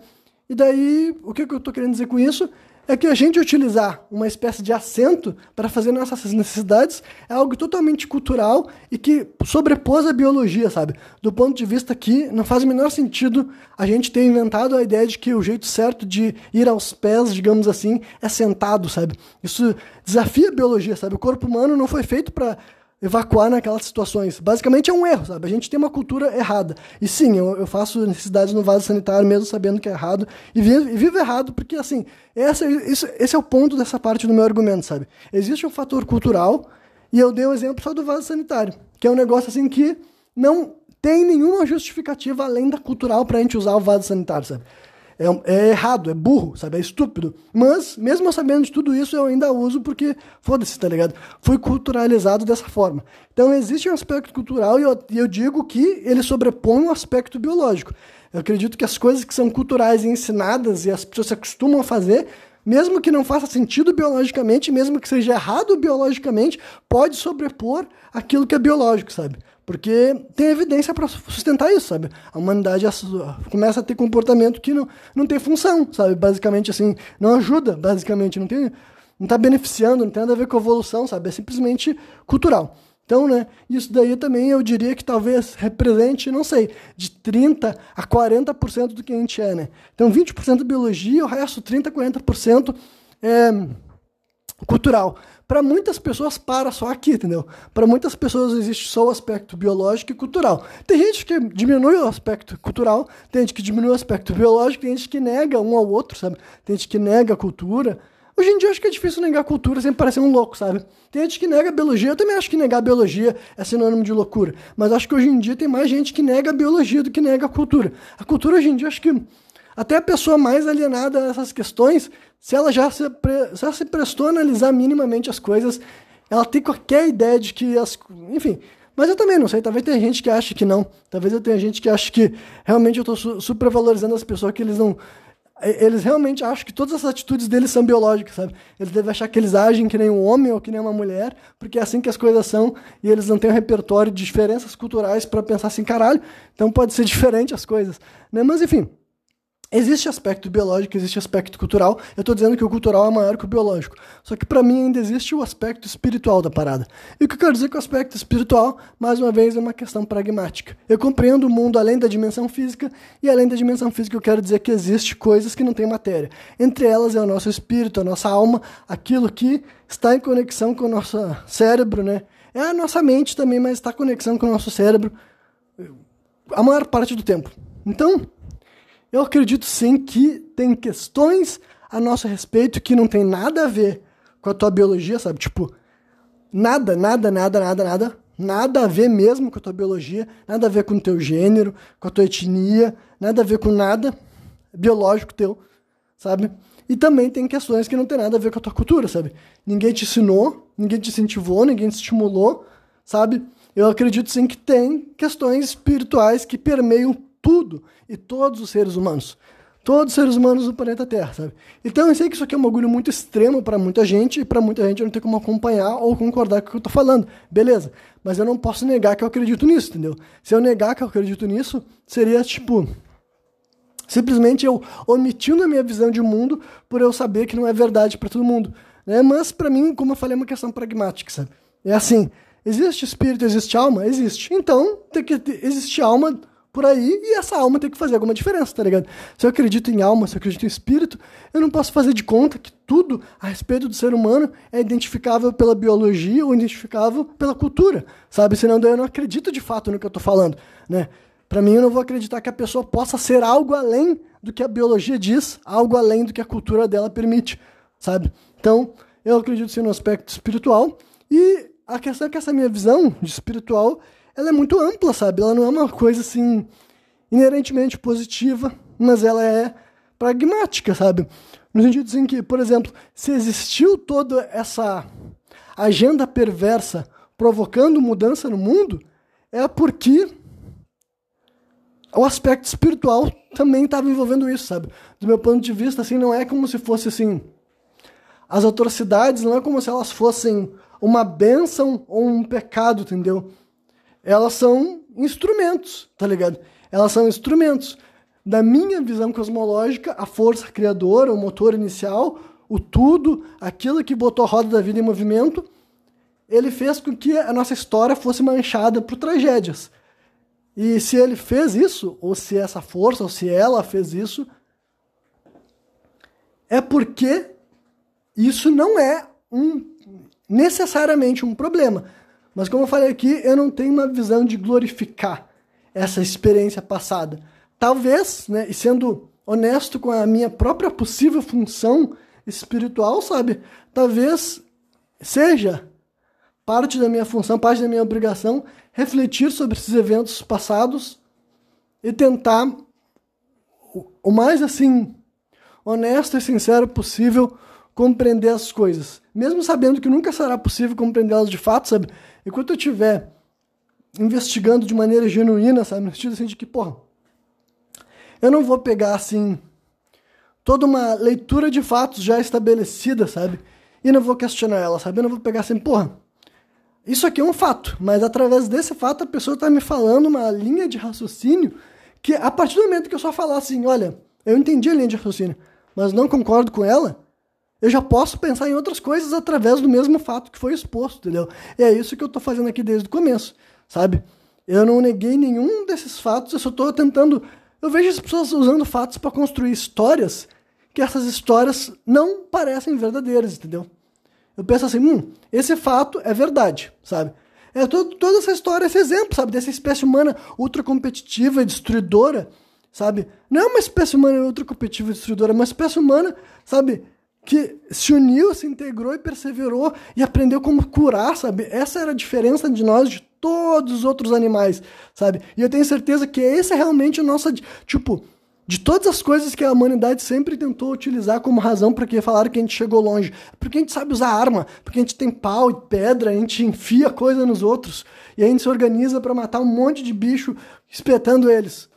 E daí, o que, eu estou querendo dizer com isso? É que a gente utilizar uma espécie de assento para fazer nossas necessidades é algo totalmente cultural e que sobrepôs a biologia, sabe? Do ponto de vista que não faz o menor sentido a gente ter inventado a ideia de que o jeito certo de ir aos pés, digamos assim, é sentado, sabe? Isso desafia a biologia, sabe? O corpo humano não foi feito para evacuar naquelas situações. Basicamente é um erro, sabe? A gente tem uma cultura errada. E sim, eu, eu faço necessidades no vaso sanitário mesmo sabendo que é errado. E vivo, e vivo errado porque, assim, essa, isso, esse é o ponto dessa parte do meu argumento, sabe? Existe um fator cultural e eu dei um exemplo só do vaso sanitário, que é um negócio assim que não tem nenhuma justificativa além da cultural para a gente usar o vaso sanitário, sabe? É, é, errado, é burro, sabe? É estúpido. Mas, mesmo sabendo de tudo isso, eu ainda uso porque, foda-se, tá ligado? Fui culturalizado dessa forma. Então, existe um aspecto cultural e eu, eu digo que ele sobrepõe um aspecto biológico. Eu acredito que as coisas que são culturais e ensinadas e as pessoas se acostumam a fazer, mesmo que não faça sentido biologicamente, mesmo que seja errado biologicamente, pode sobrepor aquilo que é biológico, sabe? Porque tem evidência para sustentar isso, sabe? A humanidade começa a ter comportamento que não, não tem função, sabe? Basicamente, assim, não ajuda, basicamente, não tem, não está beneficiando, não tem nada a ver com evolução, sabe? É simplesmente cultural. Então, né, isso daí também eu diria que talvez represente, não sei, de 30% a 40% do que a gente é, né? Então, 20% biologia, o resto, 30%, 40% é cultural para muitas pessoas para só aqui, entendeu? Para muitas pessoas existe só o aspecto biológico e cultural. Tem gente que diminui o aspecto cultural, tem gente que diminui o aspecto biológico, tem gente que nega um ao outro, sabe? Tem gente que nega a cultura. Hoje em dia acho que é difícil negar cultura sem parecer um louco, sabe? Tem gente que nega a biologia, eu também acho que negar a biologia é sinônimo de loucura. Mas acho que hoje em dia tem mais gente que nega a biologia do que nega a cultura. A cultura hoje em dia acho que até a pessoa mais alienada a essas questões, se ela já se, se, ela se prestou a analisar minimamente as coisas, ela tem qualquer ideia de que as. Enfim. Mas eu também não sei, talvez tenha gente que acha que não. Talvez eu tenha gente que acha que realmente eu estou su supervalorizando as pessoas, que eles não. Eles realmente acham que todas as atitudes deles são biológicas, sabe? Eles devem achar que eles agem que nem um homem ou que nem uma mulher, porque é assim que as coisas são, e eles não têm um repertório de diferenças culturais para pensar assim, caralho, então pode ser diferente as coisas. Né? Mas enfim, Existe aspecto biológico, existe aspecto cultural. Eu estou dizendo que o cultural é maior que o biológico. Só que para mim ainda existe o aspecto espiritual da parada. E o que eu quero dizer com o aspecto espiritual, mais uma vez, é uma questão pragmática. Eu compreendo o mundo além da dimensão física, e além da dimensão física eu quero dizer que existe coisas que não têm matéria. Entre elas é o nosso espírito, a nossa alma, aquilo que está em conexão com o nosso cérebro, né? É a nossa mente também, mas está em conexão com o nosso cérebro a maior parte do tempo. Então, eu acredito sim que tem questões a nosso respeito que não tem nada a ver com a tua biologia, sabe? Tipo, nada, nada, nada, nada, nada, nada a ver mesmo com a tua biologia, nada a ver com o teu gênero, com a tua etnia, nada a ver com nada biológico teu, sabe? E também tem questões que não tem nada a ver com a tua cultura, sabe? Ninguém te ensinou, ninguém te incentivou, ninguém te estimulou, sabe? Eu acredito sim que tem questões espirituais que permeiam tudo e todos os seres humanos. Todos os seres humanos do planeta Terra, sabe? Então eu sei que isso aqui é um bagulho muito extremo para muita gente, e para muita gente eu não tenho como acompanhar ou concordar com o que eu tô falando. Beleza. Mas eu não posso negar que eu acredito nisso, entendeu? Se eu negar que eu acredito nisso, seria tipo. Simplesmente eu omitindo a minha visão de mundo por eu saber que não é verdade para todo mundo. Né? Mas para mim, como eu falei, é uma questão pragmática, sabe? É assim, existe espírito, existe alma? Existe. Então, tem que existir alma por aí e essa alma tem que fazer alguma diferença, tá ligado? Se eu acredito em alma, se eu acredito em espírito, eu não posso fazer de conta que tudo a respeito do ser humano é identificável pela biologia ou identificável pela cultura, sabe? Senão eu não acredito de fato no que eu tô falando, né? Para mim eu não vou acreditar que a pessoa possa ser algo além do que a biologia diz, algo além do que a cultura dela permite, sabe? Então, eu acredito sim no aspecto espiritual e a questão é que essa minha visão de espiritual ela é muito ampla, sabe? Ela não é uma coisa assim inerentemente positiva, mas ela é pragmática, sabe? No sentido assim que, por exemplo, se existiu toda essa agenda perversa provocando mudança no mundo, é porque o aspecto espiritual também estava envolvendo isso, sabe? Do meu ponto de vista, assim, não é como se fosse assim. As atrocidades não é como se elas fossem uma bênção ou um pecado, entendeu? Elas são instrumentos, tá ligado? Elas são instrumentos. Da minha visão cosmológica, a força criadora, o motor inicial, o tudo, aquilo que botou a roda da vida em movimento, ele fez com que a nossa história fosse manchada por tragédias. E se ele fez isso, ou se essa força, ou se ela fez isso, é porque isso não é um, necessariamente um problema. Mas como eu falei aqui, eu não tenho uma visão de glorificar essa experiência passada. Talvez, né, e sendo honesto com a minha própria possível função espiritual, sabe? Talvez seja parte da minha função, parte da minha obrigação, refletir sobre esses eventos passados e tentar o mais assim honesto e sincero possível compreender as coisas, mesmo sabendo que nunca será possível compreendê-las de fato, sabe? Enquanto eu estiver investigando de maneira genuína, sabe? No sentido assim de que, porra, eu não vou pegar assim toda uma leitura de fatos já estabelecida, sabe? E não vou questionar ela, sabe? Eu não vou pegar assim, porra, isso aqui é um fato, mas através desse fato a pessoa está me falando uma linha de raciocínio que a partir do momento que eu só falar assim, olha, eu entendi a linha de raciocínio, mas não concordo com ela, eu já posso pensar em outras coisas através do mesmo fato que foi exposto, entendeu? E é isso que eu estou fazendo aqui desde o começo, sabe? Eu não neguei nenhum desses fatos, eu só estou tentando. Eu vejo as pessoas usando fatos para construir histórias que essas histórias não parecem verdadeiras, entendeu? Eu penso assim, hum, esse fato é verdade, sabe? É todo, toda essa história, esse exemplo, sabe, dessa espécie humana ultra competitiva e destruidora, sabe? Não é uma espécie humana ultra competitiva e destruidora, é uma espécie humana, sabe, que se uniu, se integrou e perseverou e aprendeu como curar, sabe? Essa era a diferença de nós de todos os outros animais, sabe? E eu tenho certeza que esse é realmente o nosso, tipo, de todas as coisas que a humanidade sempre tentou utilizar como razão para que falaram que a gente chegou longe, porque a gente sabe usar arma, porque a gente tem pau e pedra, a gente enfia coisa nos outros e a gente se organiza para matar um monte de bicho espetando eles.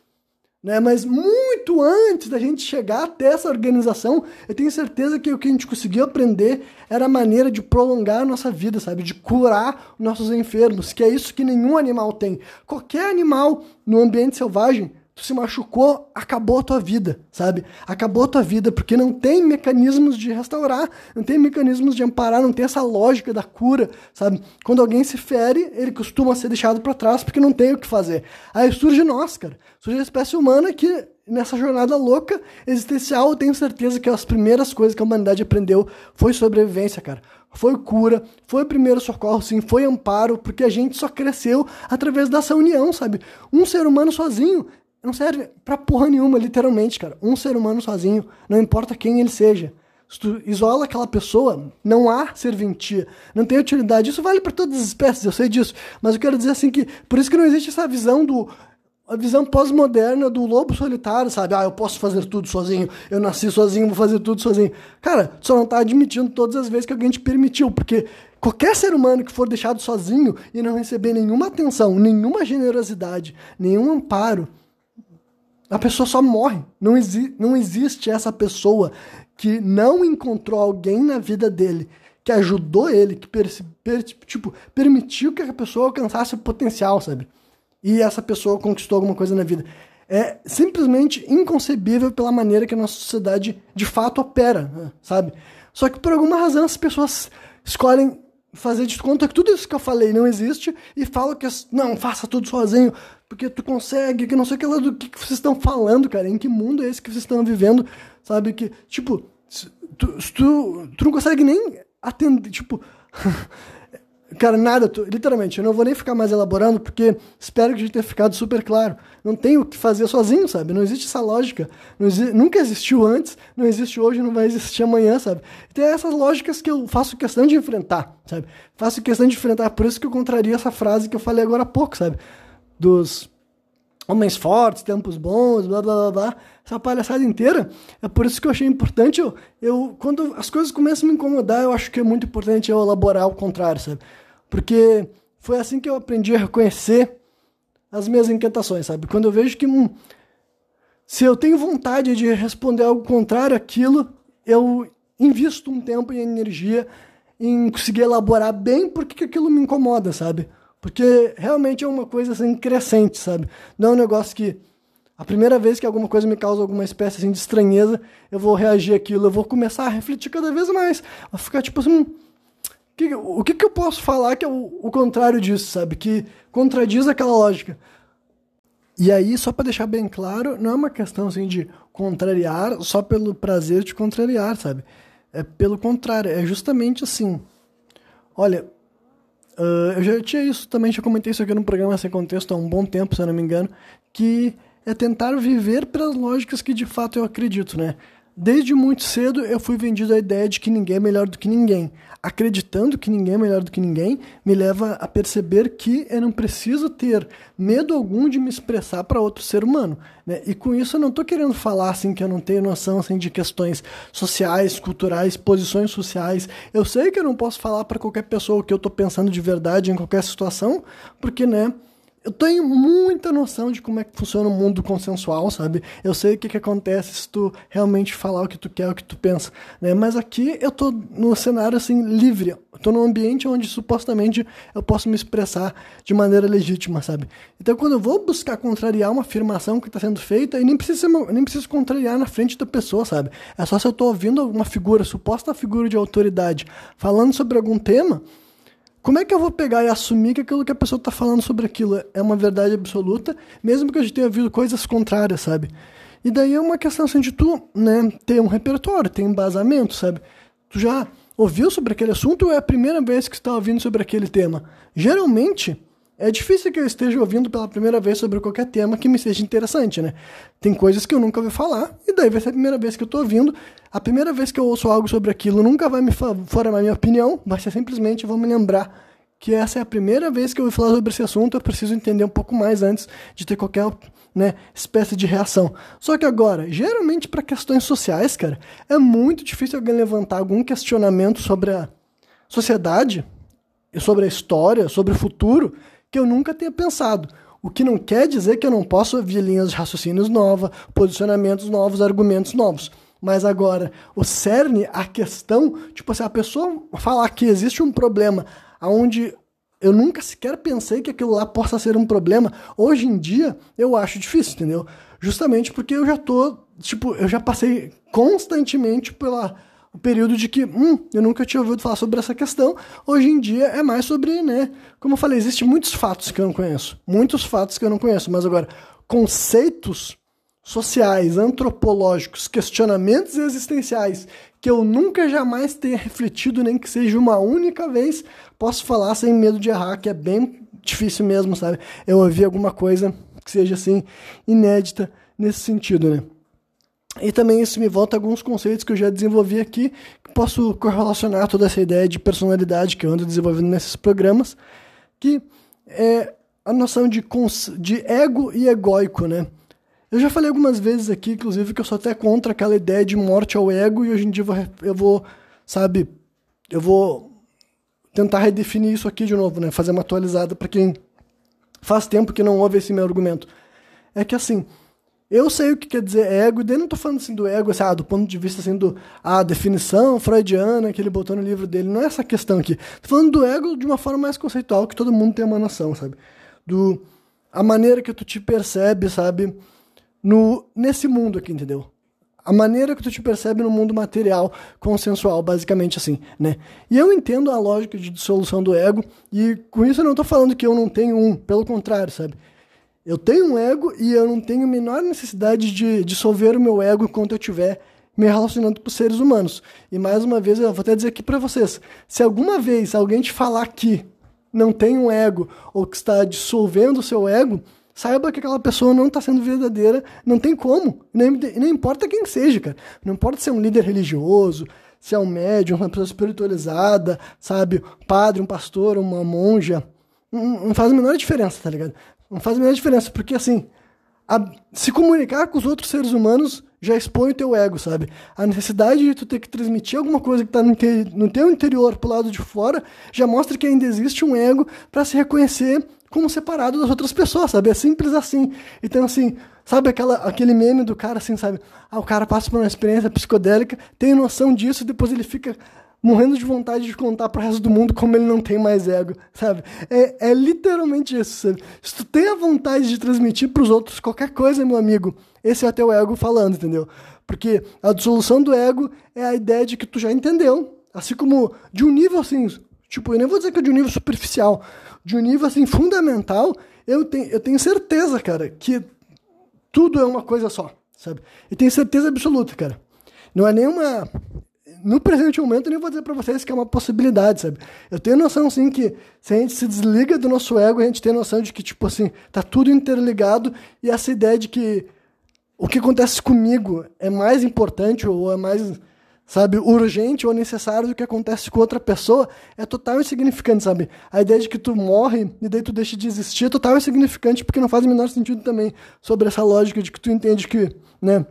Né? Mas muito antes da gente chegar até essa organização, eu tenho certeza que o que a gente conseguiu aprender era a maneira de prolongar a nossa vida, sabe? De curar nossos enfermos, que é isso que nenhum animal tem. Qualquer animal no ambiente selvagem tu se machucou, acabou a tua vida, sabe? Acabou a tua vida, porque não tem mecanismos de restaurar, não tem mecanismos de amparar, não tem essa lógica da cura, sabe? Quando alguém se fere, ele costuma ser deixado para trás porque não tem o que fazer. Aí surge nós, cara. Surge a espécie humana que nessa jornada louca existencial, eu tenho certeza que as primeiras coisas que a humanidade aprendeu foi sobrevivência, cara. Foi cura, foi primeiro socorro, sim, foi amparo, porque a gente só cresceu através dessa união, sabe? Um ser humano sozinho não serve pra porra nenhuma, literalmente, cara. Um ser humano sozinho, não importa quem ele seja. Se tu isola aquela pessoa, não há serventia, não tem utilidade. Isso vale para todas as espécies, eu sei disso. Mas eu quero dizer assim que, por isso que não existe essa visão do a visão pós-moderna do lobo solitário, sabe? Ah, eu posso fazer tudo sozinho, eu nasci sozinho, vou fazer tudo sozinho. Cara, tu só não tá admitindo todas as vezes que alguém te permitiu, porque qualquer ser humano que for deixado sozinho e não receber nenhuma atenção, nenhuma generosidade, nenhum amparo, a pessoa só morre. Não, exi não existe essa pessoa que não encontrou alguém na vida dele que ajudou ele, que per per tipo, permitiu que a pessoa alcançasse o potencial, sabe? E essa pessoa conquistou alguma coisa na vida. É simplesmente inconcebível pela maneira que a nossa sociedade de fato opera, né? sabe? Só que por alguma razão as pessoas escolhem fazer de conta que tudo isso que eu falei não existe e falam que não, faça tudo sozinho, porque tu consegue, que não sei o que lá do que, que vocês estão falando, cara, em que mundo é esse que vocês estão vivendo, sabe? Que, tipo, tu, tu, tu não consegue nem atender, tipo. Cara, nada, tu, literalmente, eu não vou nem ficar mais elaborando, porque espero que gente tenha ficado super claro. Não tem o que fazer sozinho, sabe? Não existe essa lógica. Exi nunca existiu antes, não existe hoje, não vai existir amanhã, sabe? Tem essas lógicas que eu faço questão de enfrentar, sabe? Faço questão de enfrentar, por isso que eu contraria essa frase que eu falei agora há pouco, sabe? Dos homens fortes, tempos bons, blá blá blá blá, essa palhaçada inteira. É por isso que eu achei importante, eu, eu quando as coisas começam a me incomodar, eu acho que é muito importante eu elaborar o contrário, sabe? Porque foi assim que eu aprendi a reconhecer as minhas inquietações, sabe? Quando eu vejo que hum, se eu tenho vontade de responder algo contrário àquilo, eu invisto um tempo e energia em conseguir elaborar bem porque que aquilo me incomoda, sabe? Porque realmente é uma coisa assim crescente, sabe? Não é um negócio que a primeira vez que alguma coisa me causa alguma espécie assim, de estranheza, eu vou reagir aquilo, eu vou começar a refletir cada vez mais. Vou ficar tipo assim, que, o que, que eu posso falar que é o, o contrário disso, sabe? Que contradiz aquela lógica. E aí, só para deixar bem claro, não é uma questão assim de contrariar só pelo prazer de contrariar, sabe? É pelo contrário, é justamente assim. Olha, Uh, eu já tinha isso também, já comentei isso aqui no programa Sem Contexto há um bom tempo, se eu não me engano, que é tentar viver pelas lógicas que de fato eu acredito, né? Desde muito cedo eu fui vendido a ideia de que ninguém é melhor do que ninguém. Acreditando que ninguém é melhor do que ninguém, me leva a perceber que eu não preciso ter medo algum de me expressar para outro ser humano. Né? E com isso eu não estou querendo falar assim que eu não tenho noção assim, de questões sociais, culturais, posições sociais. Eu sei que eu não posso falar para qualquer pessoa o que eu estou pensando de verdade em qualquer situação, porque, né? Eu tenho muita noção de como é que funciona o mundo consensual, sabe? Eu sei o que, que acontece se tu realmente falar o que tu quer, o que tu pensa, né? Mas aqui eu tô no cenário, assim, livre. Eu tô num ambiente onde supostamente eu posso me expressar de maneira legítima, sabe? Então quando eu vou buscar contrariar uma afirmação que está sendo feita, eu nem preciso, nem preciso contrariar na frente da pessoa, sabe? É só se eu tô ouvindo alguma figura, suposta figura de autoridade, falando sobre algum tema como é que eu vou pegar e assumir que aquilo que a pessoa está falando sobre aquilo é uma verdade absoluta, mesmo que a gente tenha ouvido coisas contrárias, sabe? E daí é uma questão assim de tu, né, ter um repertório, ter embasamento, sabe? Tu já ouviu sobre aquele assunto ou é a primeira vez que está ouvindo sobre aquele tema? Geralmente, é difícil que eu esteja ouvindo pela primeira vez sobre qualquer tema que me seja interessante, né? Tem coisas que eu nunca ouvi falar, e daí vai ser a primeira vez que eu estou ouvindo. A primeira vez que eu ouço algo sobre aquilo nunca vai me formar minha opinião, vai ser simplesmente vou me lembrar que essa é a primeira vez que eu ouvi falar sobre esse assunto, eu preciso entender um pouco mais antes de ter qualquer né, espécie de reação. Só que agora, geralmente para questões sociais, cara, é muito difícil alguém levantar algum questionamento sobre a sociedade, sobre a história, sobre o futuro, que eu nunca tenha pensado. O que não quer dizer que eu não possa ouvir linhas de raciocínios novas, posicionamentos novos, argumentos novos. Mas agora, o cerne, a questão, tipo assim, a pessoa falar que existe um problema onde eu nunca sequer pensei que aquilo lá possa ser um problema, hoje em dia eu acho difícil, entendeu? Justamente porque eu já tô, tipo, eu já passei constantemente pela o período de que, hum, eu nunca tinha ouvido falar sobre essa questão. Hoje em dia é mais sobre, né? Como eu falei, existem muitos fatos que eu não conheço. Muitos fatos que eu não conheço. Mas agora, conceitos sociais, antropológicos, questionamentos existenciais que eu nunca jamais tenha refletido, nem que seja uma única vez, posso falar sem medo de errar, que é bem difícil mesmo, sabe? Eu ouvi alguma coisa que seja assim inédita nesse sentido, né? E também isso me volta a alguns conceitos que eu já desenvolvi aqui, que posso correlacionar toda essa ideia de personalidade que eu ando desenvolvendo nesses programas, que é a noção de, de ego e egóico, né? Eu já falei algumas vezes aqui, inclusive, que eu sou até contra aquela ideia de morte ao ego, e hoje em dia eu vou, eu vou sabe, eu vou tentar redefinir isso aqui de novo, né? Fazer uma atualizada para quem faz tempo que não ouve esse meu argumento. É que assim, Eu sei o que quer dizer ego, e daí não tô falando assim do ego, assim, ah, do ponto de vista assim do a definição freudiana que ele botou no livro dele, não é essa questão aqui. Tô falando do ego de uma forma mais conceitual, que todo mundo tem uma noção, sabe? Do a maneira que tu te percebe, sabe, no nesse mundo aqui, entendeu? A maneira que tu te percebe no mundo material, consensual, basicamente assim, né? E eu entendo a lógica de dissolução do ego, e com isso eu não tô falando que eu não tenho um, pelo contrário, sabe? Eu tenho um ego e eu não tenho a menor necessidade de dissolver o meu ego enquanto eu estiver me relacionando com seres humanos. E mais uma vez, eu vou até dizer aqui para vocês: se alguma vez alguém te falar que não tem um ego ou que está dissolvendo o seu ego, saiba que aquela pessoa não está sendo verdadeira, não tem como. Nem, não importa quem seja, cara. Não importa se é um líder religioso, se é um médium, uma pessoa espiritualizada, sabe? Padre, um pastor, uma monja. Não faz a menor diferença, tá ligado? Não faz a menor diferença, porque assim, a, se comunicar com os outros seres humanos já expõe o teu ego, sabe? A necessidade de tu ter que transmitir alguma coisa que está no, no teu interior pro lado de fora já mostra que ainda existe um ego para se reconhecer como separado das outras pessoas, sabe? É simples assim. Então, assim, sabe aquela, aquele meme do cara, assim, sabe? Ah, o cara passa por uma experiência psicodélica, tem noção disso e depois ele fica morrendo de vontade de contar pro resto do mundo como ele não tem mais ego, sabe? É, é literalmente isso, sabe? Se tu tem a vontade de transmitir pros outros qualquer coisa, meu amigo, esse é o teu ego falando, entendeu? Porque a dissolução do ego é a ideia de que tu já entendeu, assim como de um nível assim, tipo, eu nem vou dizer que é de um nível superficial, de um nível assim fundamental, eu tenho, eu tenho certeza, cara, que tudo é uma coisa só, sabe? E tenho certeza absoluta, cara. Não é nenhuma no presente momento, eu nem vou dizer para vocês que é uma possibilidade, sabe? Eu tenho noção, sim, que se a gente se desliga do nosso ego, a gente tem noção de que, tipo assim, tá tudo interligado e essa ideia de que o que acontece comigo é mais importante ou é mais, sabe, urgente ou necessário do que acontece com outra pessoa é total insignificante, sabe? A ideia de que tu morre e daí tu deixa de existir é total insignificante porque não faz o menor sentido também sobre essa lógica de que tu entende que, né?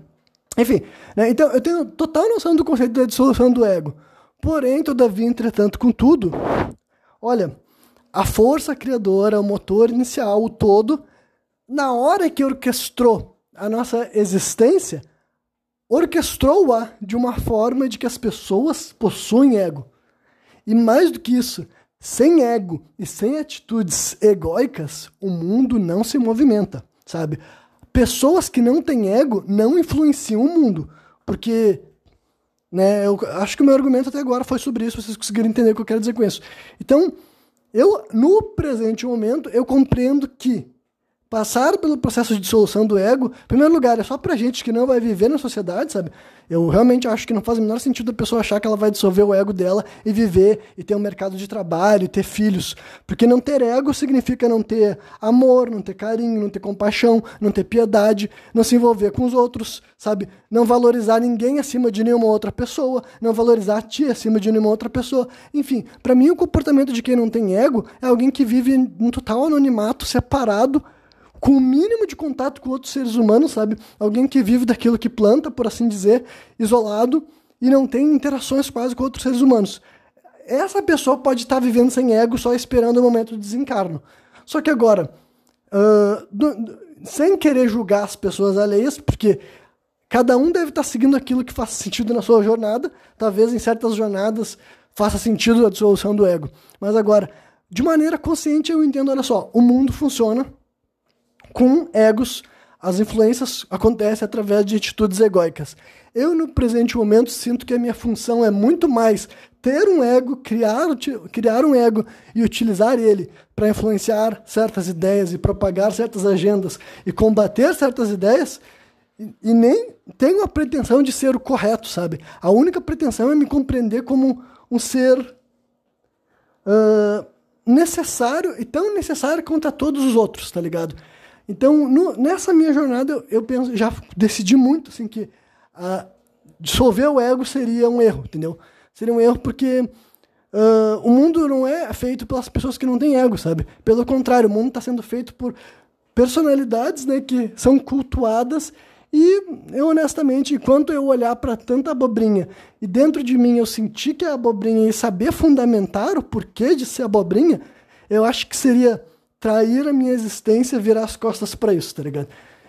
Enfim, né? então eu tenho total noção do conceito da dissolução do ego. Porém, todavia, entretanto, contudo, olha, a força criadora, o motor inicial, o todo, na hora que orquestrou a nossa existência, orquestrou-a de uma forma de que as pessoas possuem ego. E mais do que isso, sem ego e sem atitudes egóicas, o mundo não se movimenta, sabe? Pessoas que não têm ego não influenciam o mundo. Porque, né, eu acho que o meu argumento até agora foi sobre isso, vocês conseguiram entender o que eu quero dizer com isso. Então, eu, no presente momento, eu compreendo que passar pelo processo de dissolução do ego, em primeiro lugar, é só pra gente que não vai viver na sociedade, sabe? Eu realmente acho que não faz o menor sentido a pessoa achar que ela vai dissolver o ego dela e viver e ter um mercado de trabalho e ter filhos. Porque não ter ego significa não ter amor, não ter carinho, não ter compaixão, não ter piedade, não se envolver com os outros, sabe? Não valorizar ninguém acima de nenhuma outra pessoa, não valorizar a ti acima de nenhuma outra pessoa. Enfim, para mim o comportamento de quem não tem ego é alguém que vive em total anonimato, separado com o mínimo de contato com outros seres humanos, sabe? Alguém que vive daquilo que planta, por assim dizer, isolado e não tem interações quase com outros seres humanos. Essa pessoa pode estar vivendo sem ego só esperando o momento do desencarno. Só que agora, uh, do, sem querer julgar as pessoas alheias, porque cada um deve estar seguindo aquilo que faz sentido na sua jornada, talvez em certas jornadas faça sentido a dissolução do ego. Mas agora, de maneira consciente, eu entendo, olha só, o mundo funciona com egos, as influências acontecem através de atitudes egóicas. Eu, no presente momento, sinto que a minha função é muito mais ter um ego, criar, criar um ego e utilizar ele para influenciar certas ideias e propagar certas agendas e combater certas ideias, e, nem tenho a pretensão de ser o correto, sabe? A única pretensão é me compreender como um ser uh, necessário e tão necessário quanto a todos os outros, tá ligado? Então, no, nessa minha jornada, eu, penso, já decidi muito assim que uh, dissolver o ego seria um erro, entendeu? Seria um erro porque uh, o mundo não é feito pelas pessoas que não têm ego, sabe? Pelo contrário, o mundo está sendo feito por personalidades, né, que são cultuadas e eu honestamente, enquanto eu olhar para tanta abobrinha e dentro de mim eu sentir que é abobrinha e saber fundamentar o porquê de ser abobrinha, eu acho que seria trair a minha existência, virar as costas para isso, tá ligado?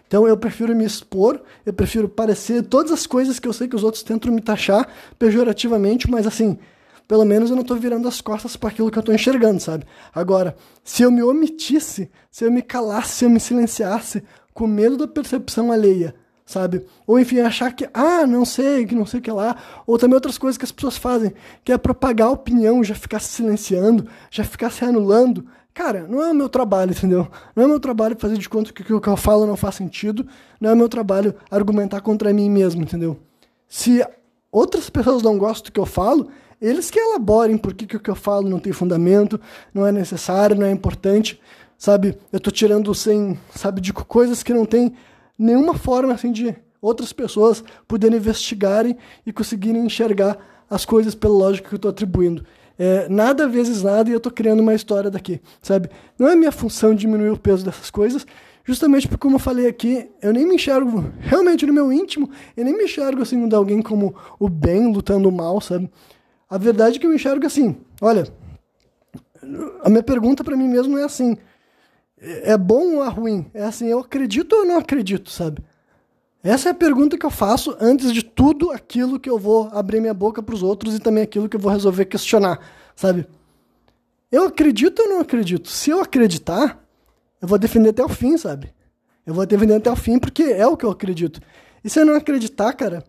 Então eu prefiro me expor, eu prefiro parecer todas as coisas que eu sei que os outros tentam me taxar pejorativamente, mas assim, pelo menos eu não estou virando as costas para aquilo que eu estou enxergando, sabe? Agora, se eu me omitisse, se eu me calasse, se eu me silenciasse, com medo da percepção alheia, sabe? Ou enfim, achar que, ah, não sei, que não sei o que lá. Ou também outras coisas que as pessoas fazem, que é propagar opinião, já ficar se silenciando, já ficar se anulando. Cara, não é o meu trabalho, entendeu? Não é o meu trabalho fazer de conta que o que eu falo não faz sentido. Não é o meu trabalho argumentar contra mim mesmo, entendeu? Se outras pessoas não gostam do que eu falo, eles que elaborem por que, o que eu falo não tem fundamento, não é necessário, não é importante, sabe? Eu tô tirando sem, sabe, de coisas que não tem nenhuma forma assim de outras pessoas poderem investigarem e conseguirem enxergar as coisas pela lógica que eu estou atribuindo. É, nada vezes nada e eu estou criando uma história daqui, sabe? Não é minha função diminuir o peso dessas coisas, justamente porque, como eu falei aqui, eu nem me enxergo realmente no meu íntimo, eu nem me enxergo assim de alguém como o bem lutando o mal, sabe? A verdade é que eu enxergo assim, olha, a minha pergunta para mim mesmo é assim, é bom ou é ruim? É assim, eu acredito ou não acredito, sabe? Essa é a pergunta que eu faço antes de tudo aquilo que eu vou abrir minha boca para os outros e também aquilo que eu vou resolver questionar, sabe? Eu acredito ou não acredito? Se eu acreditar, eu vou defender até o fim, sabe? Eu vou defender até o fim porque é o que eu acredito. E se eu não acreditar, cara,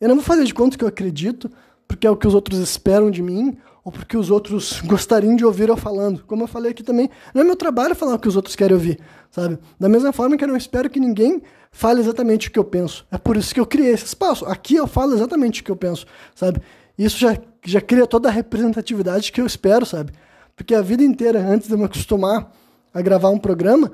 eu não vou fazer de conta que eu acredito, porque é o que os outros esperam de mim, ou porque os outros gostariam de ouvir eu falando. Como eu falei aqui também, não é meu trabalho falar o que os outros querem ouvir, sabe? Da mesma forma que eu não espero que ninguém fale exatamente o que eu penso. É por isso que eu criei esse espaço. Aqui eu falo exatamente o que eu penso, sabe? Isso já, já cria toda a representatividade que eu espero, sabe? Porque a vida inteira, antes de eu me acostumar a gravar um programa,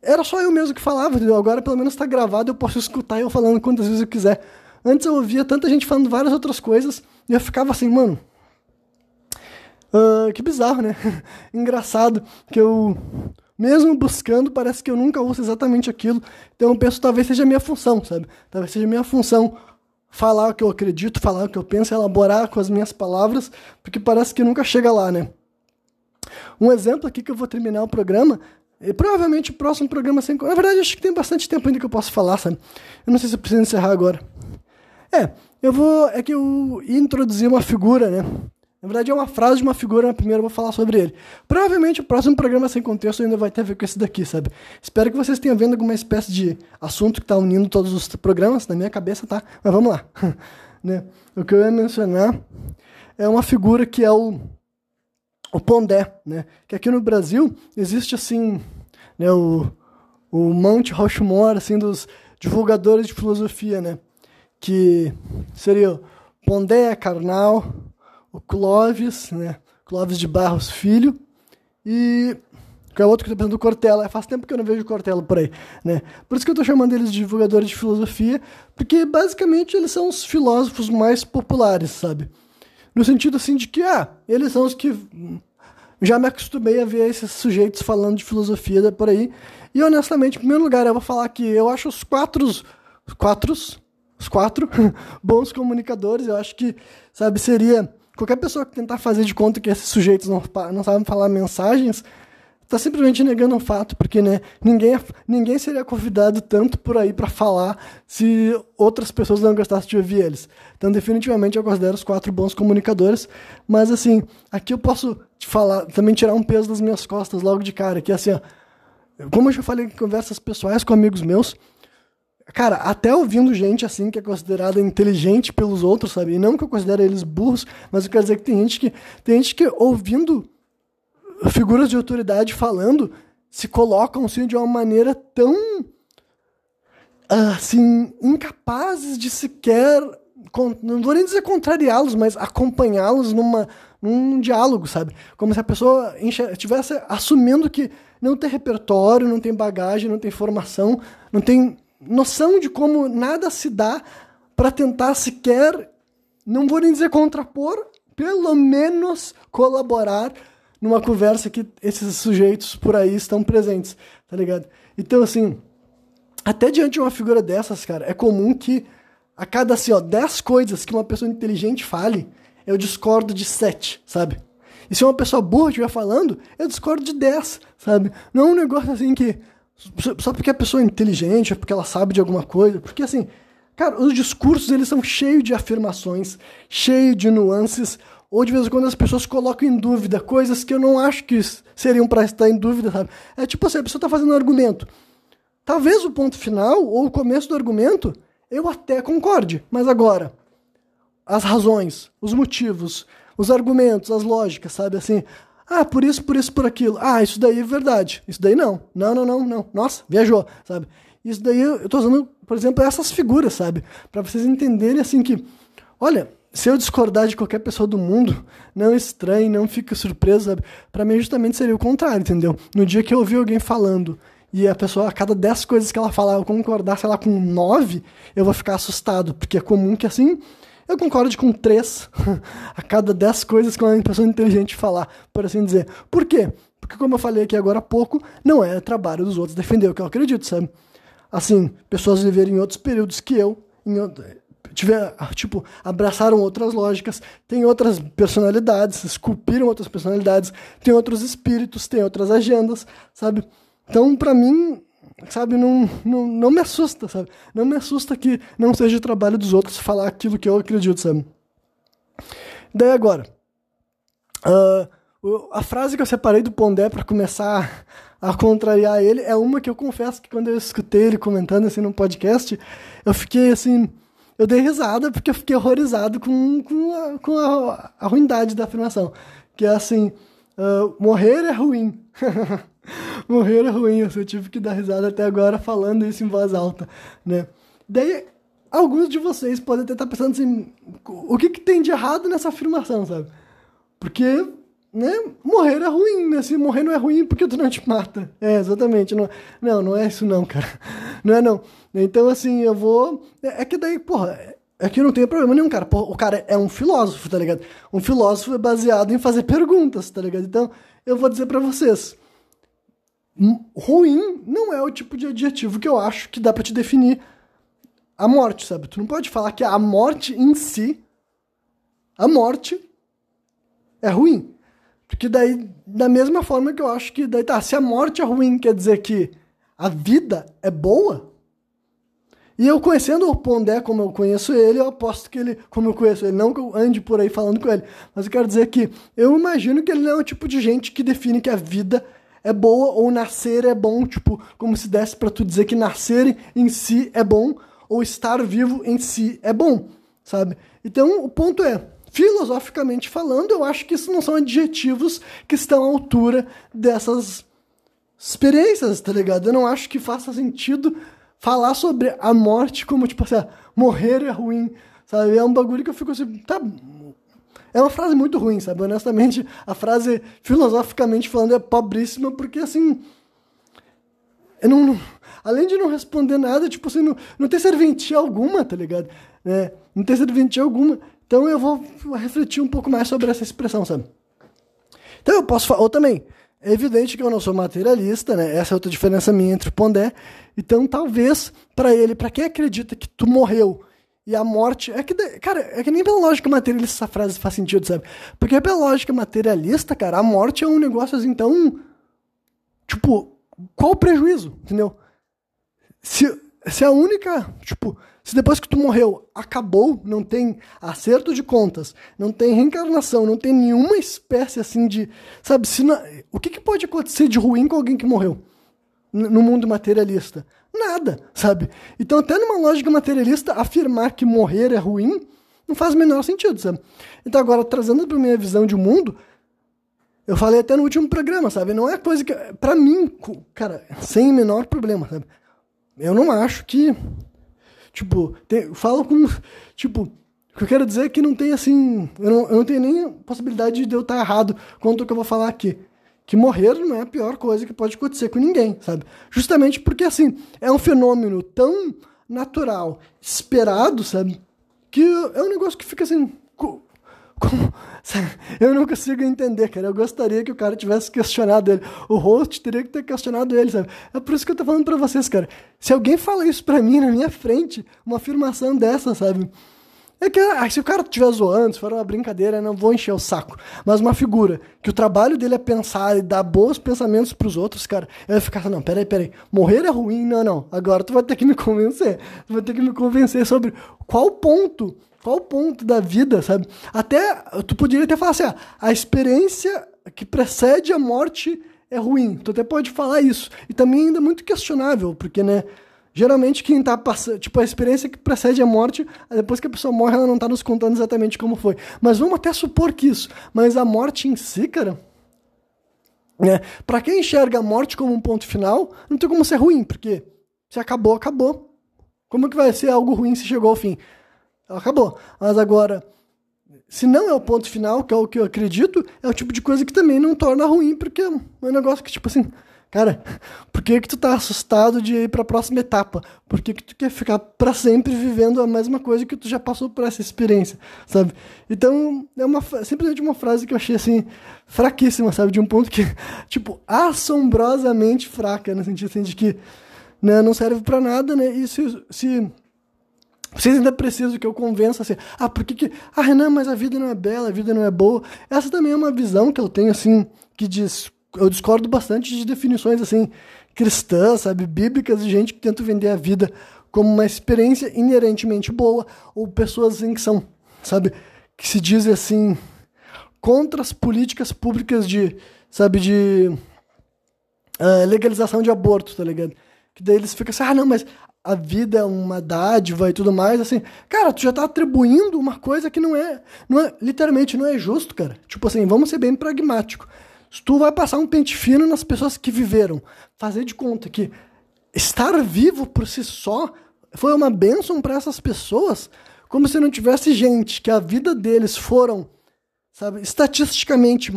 era só eu mesmo que falava, entendeu? Agora pelo menos está gravado, eu posso escutar eu falando quantas vezes eu quiser. Antes eu ouvia tanta gente falando várias outras coisas e eu ficava assim, mano, Uh, que bizarro, né? Engraçado que eu, mesmo buscando, parece que eu nunca ouço exatamente aquilo. Então eu penso talvez seja minha função, sabe? Talvez seja minha função falar o que eu acredito, falar o que eu penso, elaborar com as minhas palavras, porque parece que nunca chega lá, né? Um exemplo aqui que eu vou terminar o programa, e provavelmente o próximo programa sem. Na verdade, acho que tem bastante tempo ainda que eu posso falar, sabe? Eu não sei se eu preciso encerrar agora. É, eu vou. É que eu ia introduzir uma figura, né? Na verdade, é uma frase de uma figura, na primeira eu vou falar sobre ele. Provavelmente o próximo programa sem contexto ainda vai ter a ver com esse daqui, sabe? Espero que vocês tenham vendo alguma espécie de assunto que está unindo todos os programas, na minha cabeça tá. Mas vamos lá. né? O que eu ia mencionar é uma figura que é o, o Pondé, né? Que aqui no Brasil existe assim, né? O, o Monte Rushmore, assim, dos divulgadores de filosofia, né? Que seria Pondé, Karnal o Clóvis, né? Clóvis de Barros Filho, e que é outro que está pensando Cortella. Faz tempo que eu não vejo Cortella por aí, né? Por isso que eu estou chamando eles de divulgadores de filosofia, porque basicamente eles são os filósofos mais populares, sabe? No sentido assim de que, ah, eles são os que já me acostumei a ver esses sujeitos falando de filosofia por aí. E honestamente, em primeiro lugar, eu vou falar que eu acho os quatro, quatro, os quatro bons comunicadores. Eu acho que, sabe, seria Qualquer pessoa que tentar fazer de conta que esses sujeitos não, não sabem falar mensagens, está simplesmente negando um fato, porque né, ninguém, é, ninguém seria convidado tanto por aí para falar se outras pessoas não gostassem de ouvir eles. Então, definitivamente, eu considero os quatro bons comunicadores, mas assim, aqui eu posso te falar, também tirar um peso das minhas costas logo de cara, que assim, ó, como eu já falei em conversas pessoais com amigos meus, Cara, até ouvindo gente assim que é considerada inteligente pelos outros, sabe? E não que eu considere eles burros, mas eu quero dizer que tem gente que tem gente que ouvindo figuras de autoridade falando se colocam assim de uma maneira tão assim incapazes de sequer não vou nem dizer contrariá-los, mas acompanhá-los numa num diálogo, sabe? Como se a pessoa estivesse assumindo que não tem repertório, não tem bagagem, não tem formação, não tem noção de como nada se dá para tentar sequer, não vou nem dizer contrapor, pelo menos colaborar numa conversa que esses sujeitos por aí estão presentes, tá ligado? Então, assim, até diante de uma figura dessas, cara, é comum que a cada, assim, ó, 10 coisas que uma pessoa inteligente fale, eu discordo de 7, sabe? E se uma pessoa burra estiver falando, eu discordo de 10, sabe? Não é um negócio assim que, só porque a pessoa é inteligente, é porque ela sabe de alguma coisa. Porque assim, cara, os discursos eles são cheios de afirmações, cheios de nuances, ou de vez em quando as pessoas colocam em dúvida coisas que eu não acho que seriam para estar em dúvida, sabe? É tipo assim, a pessoa está fazendo um argumento. Talvez o ponto final ou o começo do argumento eu até concorde, mas agora as razões, os motivos, os argumentos, as lógicas, sabe assim? Ah, por isso, por isso, por aquilo. Ah, isso daí é verdade. Isso daí não. Não, não, não, não. Nossa, viajou, sabe? Isso daí eu tô usando, por exemplo, essas figuras, sabe? Para vocês entenderem assim que, olha, se eu discordar de qualquer pessoa do mundo, não estranhe, não fique surpreso, sabe? Para mim justamente seria o contrário, entendeu? No dia que eu ouvir alguém falando e a pessoa, a cada 10 coisas que ela falar, eu concordar, sei lá, com 9, eu vou ficar assustado, porque é comum que assim eu concordo com três a cada dez coisas que uma pessoa inteligente falar, por assim dizer. Por quê? Porque, como eu falei aqui agora há pouco, não é trabalho dos outros defender o que eu acredito, sabe? Assim, pessoas viverem em outros períodos que eu, em outro, tiver, tipo, abraçaram outras lógicas, têm outras personalidades, esculpiram outras personalidades, têm outros espíritos, têm outras agendas, sabe? Então, para mim, sabe, não, não, não me assusta, sabe? Não me assusta que não seja o trabalho dos outros falar aquilo que eu acredito, sabe? Daí agora, uh, a frase que eu separei do Pondé para começar a contrariar ele é uma que eu confesso que quando eu escutei ele comentando assim no podcast, eu fiquei assim, eu dei risada porque eu fiquei horrorizado com, com, a, com a, a ruindade da afirmação, que é assim, uh, morrer é ruim. Morrer é ruim, eu tive que dar risada até agora falando isso em voz alta, né? Daí, alguns de vocês podem até estar pensando assim, o que, que tem de errado nessa afirmação, sabe? Porque, né, morrer é ruim, né? Se morrer não é ruim, porque tu não te mata. É, exatamente. Não, não, não é isso não, cara. Não é não. Então, assim, eu vou... É, é que daí, porra, é que não tem problema nenhum, cara. O cara é um filósofo, tá ligado? Um filósofo é baseado em fazer perguntas, tá ligado? Então, eu vou dizer para vocês ruim não é o tipo de adjetivo que eu acho que dá para te definir a morte, sabe? Tu não pode falar que a morte em si, a morte é ruim. Porque daí, da mesma forma que eu acho que daí tá, se a morte é ruim, quer dizer que a vida é boa? E eu conhecendo o Pondé como eu conheço ele, eu aposto que ele, como eu conheço ele, não que eu ande por aí falando com ele, mas eu quero dizer que eu imagino que ele não é o tipo de gente que define que a vida é boa ou nascer é bom, tipo, como se desse para tu dizer que nascer em si é bom ou estar vivo em si é bom, sabe? Então, o ponto é, filosoficamente falando, eu acho que isso não são adjetivos que estão à altura dessas experiências, tá ligado? Eu não acho que faça sentido falar sobre a morte como, tipo assim, ah, morrer é ruim, sabe? É um bagulho que eu fico assim, tá, é uma frase muito ruim, sabe? Honestamente, a frase, filosoficamente falando, é pobríssima, porque assim. Eu não. Além de não responder nada, tipo assim, não, não tem serventia alguma, tá ligado? É, não tem serventia alguma. Então eu vou refletir um pouco mais sobre essa expressão, sabe? Então eu posso falar. Ou também, é evidente que eu não sou materialista, né? Essa é outra diferença minha entre Pondé. Então, talvez, para ele, para quem acredita que tu morreu e a morte. É que, cara, é que nem pela lógica materialista essa frase faz sentido, sabe? Porque pela lógica materialista, cara, a morte é um negócio assim tão. Tipo, qual o prejuízo? Entendeu? Se, se a única. Tipo, se depois que tu morreu acabou, não tem acerto de contas, não tem reencarnação, não tem nenhuma espécie assim de. Sabe, se o que, que pode acontecer de ruim com alguém que morreu? No mundo materialista nada, sabe? Então, até numa lógica materialista, afirmar que morrer é ruim não faz o menor sentido, sabe? Então, agora, trazendo para minha visão de mundo, eu falei até no último programa, sabe? Não é coisa que. para mim, cara, sem menor problema, sabe? Eu não acho que. Tipo, tem, falo com. Tipo, o que eu quero dizer é que não tem assim. Eu não, eu não tenho nem possibilidade de eu estar errado quanto ao que eu vou falar aqui que morrer não é a pior coisa que pode acontecer com ninguém, sabe? Justamente porque, assim, é um fenômeno tão natural, esperado, sabe? Que é um negócio que fica assim. Eu não consigo entender, cara. Eu gostaria que o cara tivesse questionado ele. O host teria que ter questionado ele, sabe? É por isso que eu tô falando pra vocês, cara. Se alguém fala isso pra mim na minha frente, uma afirmação dessa, sabe? É que ah, se o cara estiver zoando, se for uma brincadeira, eu não vou encher o saco. Mas uma figura que o trabalho dele é pensar e dar bons pensamentos pros outros, cara, eu ia ficar, não, peraí, peraí, morrer é ruim? Não, não, agora tu vai ter que me convencer. Tu vai ter que me convencer sobre qual ponto, qual ponto da vida, sabe? Até, tu poderia até falar assim, ah, a experiência que precede a morte é ruim. Tu até pode falar isso. E também ainda é muito questionável, porque, né, Geralmente quem tá passando, tipo, a experiência que precede a morte, depois que a pessoa morre, ela não tá nos contando exatamente como foi. Mas vamos até supor que isso. Mas a morte em si, cara, né? Pra quem enxerga a morte como um ponto final, não tem como ser ruim, porque se acabou, acabou. Como que vai ser algo ruim se chegou ao fim? Acabou. Mas agora, se não é o ponto final, que é o que eu acredito, é o tipo de coisa que também não torna ruim, porque é um negócio que, tipo assim, Cara, por que que tu tá assustado de ir para a próxima etapa? Por que que tu quer ficar para sempre vivendo a mesma coisa que tu já passou por essa experiência, sabe? Então, é uma simplesmente uma frase que eu achei assim fraquíssima, sabe, de um ponto que tipo assombrosamente fraca, no sentido assim, de que né, não serve para nada, né? E se, se vocês ainda precisam que eu convença assim, ah, por que que, ah, Renan, mas a vida não é bela, a vida não é boa. Essa também é uma visão que eu tenho assim, que diz eu discordo bastante de definições assim cristãs, sabe, bíblicas de gente que tenta vender a vida como uma experiência inerentemente boa ou pessoas assim que são, sabe, que se dizem assim contra as políticas públicas de, sabe, de uh, legalização de aborto, tá ligado? Que daí eles ficam assim, ah, não, mas a vida é uma dádiva e tudo mais, assim, cara, tu já tá atribuindo uma coisa que não é, não é, literalmente não é justo, cara. Tipo assim, vamos ser bem pragmático. Se tu vai passar um pente fino nas pessoas que viveram, fazer de conta que estar vivo por si só foi uma bênção para essas pessoas, como se não tivesse gente que a vida deles foram, sabe, estatisticamente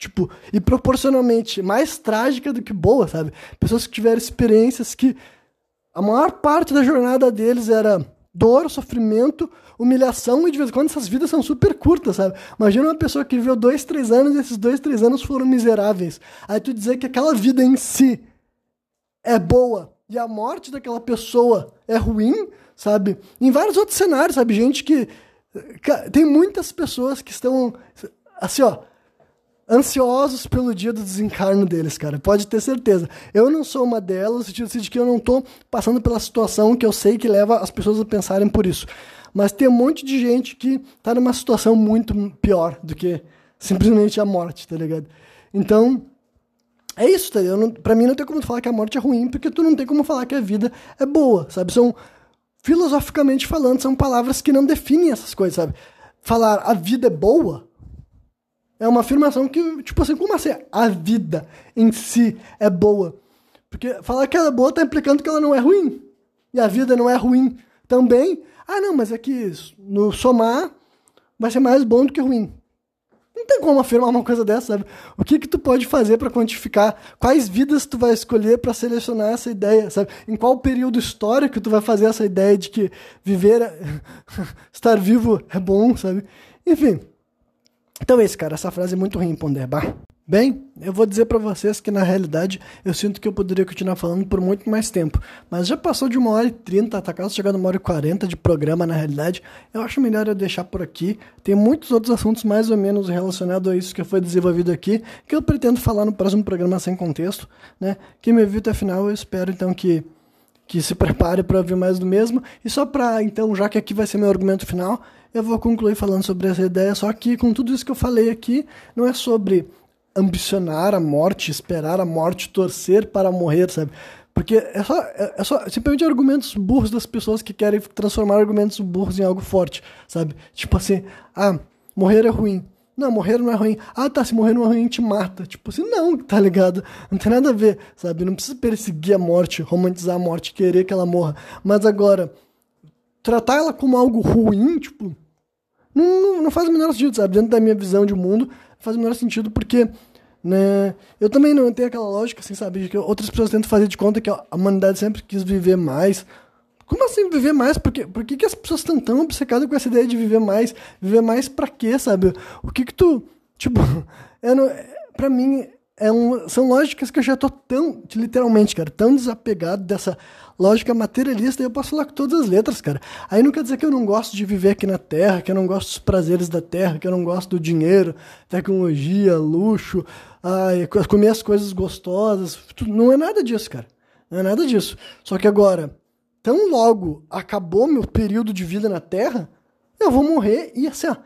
tipo, e proporcionalmente mais trágica do que boa, sabe? Pessoas que tiveram experiências que a maior parte da jornada deles era dor, sofrimento, humilhação e de vez em quando essas vidas são super curtas, sabe? Imagina uma pessoa que viveu dois, três anos e esses dois, três anos foram miseráveis. Aí tu dizer que aquela vida em si é boa e a morte daquela pessoa é ruim, sabe? Em vários outros cenários, sabe? Gente que. Tem muitas pessoas que estão. Assim, ó ansiosos pelo dia do desencarno deles, cara. Pode ter certeza. Eu não sou uma delas, no sentido de que eu não tô passando pela situação que eu sei que leva as pessoas a pensarem por isso. Mas tem um monte de gente que tá numa situação muito pior do que simplesmente a morte, tá ligado? Então, é isso, tá ligado? Mim não tem como falar que a morte é ruim, porque tu não tem como falar que a vida é boa, sabe? São, filosoficamente falando, são palavras que não definem essas coisas, sabe? Falar a vida é boa é uma afirmação que, tipo assim, como assim? A vida em si é boa. Porque falar que ela é boa tá implicando que ela não é ruim. E a vida não é ruim também. Ah, não, mas é que no somar vai ser mais bom do que ruim. Não tem como afirmar uma coisa dessa, sabe? O que que tu pode fazer para quantificar quais vidas tu vai escolher para selecionar essa ideia, sabe? Em qual período histórico tu vai fazer essa ideia de que viver, estar vivo é bom, sabe? Enfim. Então é isso, cara. Essa frase é muito ruim, Ponderbar. Bem, eu vou dizer para vocês que na realidade eu sinto que eu poderia continuar falando por muito mais tempo, mas já passou de uma hora e trinta, tá quase chegando uma hora e quarenta de programa na realidade, eu acho melhor eu deixar por aqui. Tem muitos outros assuntos mais ou menos relacionados a isso que foi desenvolvido aqui, que eu pretendo falar no próximo programa sem contexto, né? Quem me viu até final, eu espero então que que se prepare para ouvir mais do mesmo. E só para então, já que aqui vai ser meu argumento final, eu vou concluir falando sobre essa ideia, só que com tudo isso que eu falei aqui, não é sobre ambicionar a morte, esperar a morte, torcer para morrer, sabe? Porque é só, é, é só simplesmente argumentos burros das pessoas que querem transformar argumentos burros em algo forte, sabe? Tipo assim, ah, morrer é ruim. Não, morrer não é ruim. Ah, tá, se morrer não é ruim, te mata. Tipo assim, não, tá ligado? Não tem nada a ver, sabe? Não precisa perseguir a morte, romantizar a morte, querer que ela morra. Mas agora, tratar ela como algo ruim, tipo, não, não, faz o menor sentido, sabe? Dentro da minha visão de mundo, faz o menor sentido porque, né, eu também não tenho aquela lógica, assim, sabe? De que outras pessoas tentam fazer de conta que a humanidade sempre quis viver mais. Como assim viver mais? Por, quê? Por que, que as pessoas estão tão obcecadas com essa ideia de viver mais? Viver mais pra quê, sabe? O que que tu... Tipo, eu não, pra mim, é um, são lógicas que eu já tô tão, literalmente, cara, tão desapegado dessa lógica materialista, e eu posso falar com todas as letras, cara. Aí não quer dizer que eu não gosto de viver aqui na Terra, que eu não gosto dos prazeres da Terra, que eu não gosto do dinheiro, tecnologia, luxo, ai, comer as coisas gostosas. Não é nada disso, cara. Não é nada disso. Só que agora, tão logo acabou meu período de vida na Terra, eu vou morrer e assim, ó,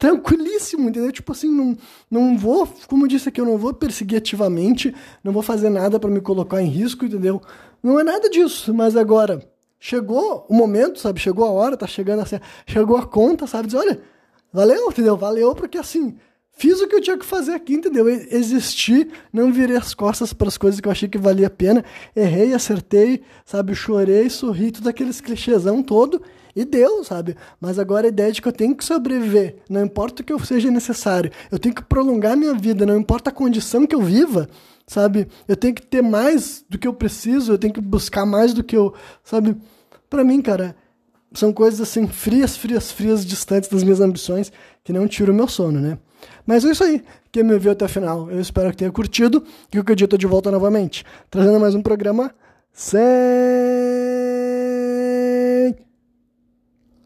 tranquilíssimo, entendeu? Tipo assim, não, não vou, como eu disse aqui, eu não vou perseguir ativamente, não vou fazer nada para me colocar em risco, entendeu? Não é nada disso, mas agora chegou o momento, sabe? Chegou a hora, tá chegando assim, chegou a conta, sabe? Diz, olha, valeu, entendeu? Valeu porque assim, fiz o que eu tinha que fazer aqui, entendeu? Existi, não virei as costas para as coisas que eu achei que valia a pena, errei, acertei, sabe? Chorei, sorri, tudo aqueles clichêsão todo e deu, sabe? Mas agora a ideia de que eu tenho que sobreviver, não importa o que eu seja necessário, eu tenho que prolongar minha vida, não importa a condição que eu viva, sabe? Eu tenho que ter mais do que eu preciso, eu tenho que buscar mais do que eu, sabe? Para mim, cara, são coisas assim frias, frias, frias, distantes das minhas ambições, que não tiram o meu sono, né? Mas é isso aí. Quem me viu até o final, eu espero que tenha curtido. E o que eu dito de volta novamente, trazendo mais um programa sem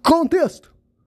contexto.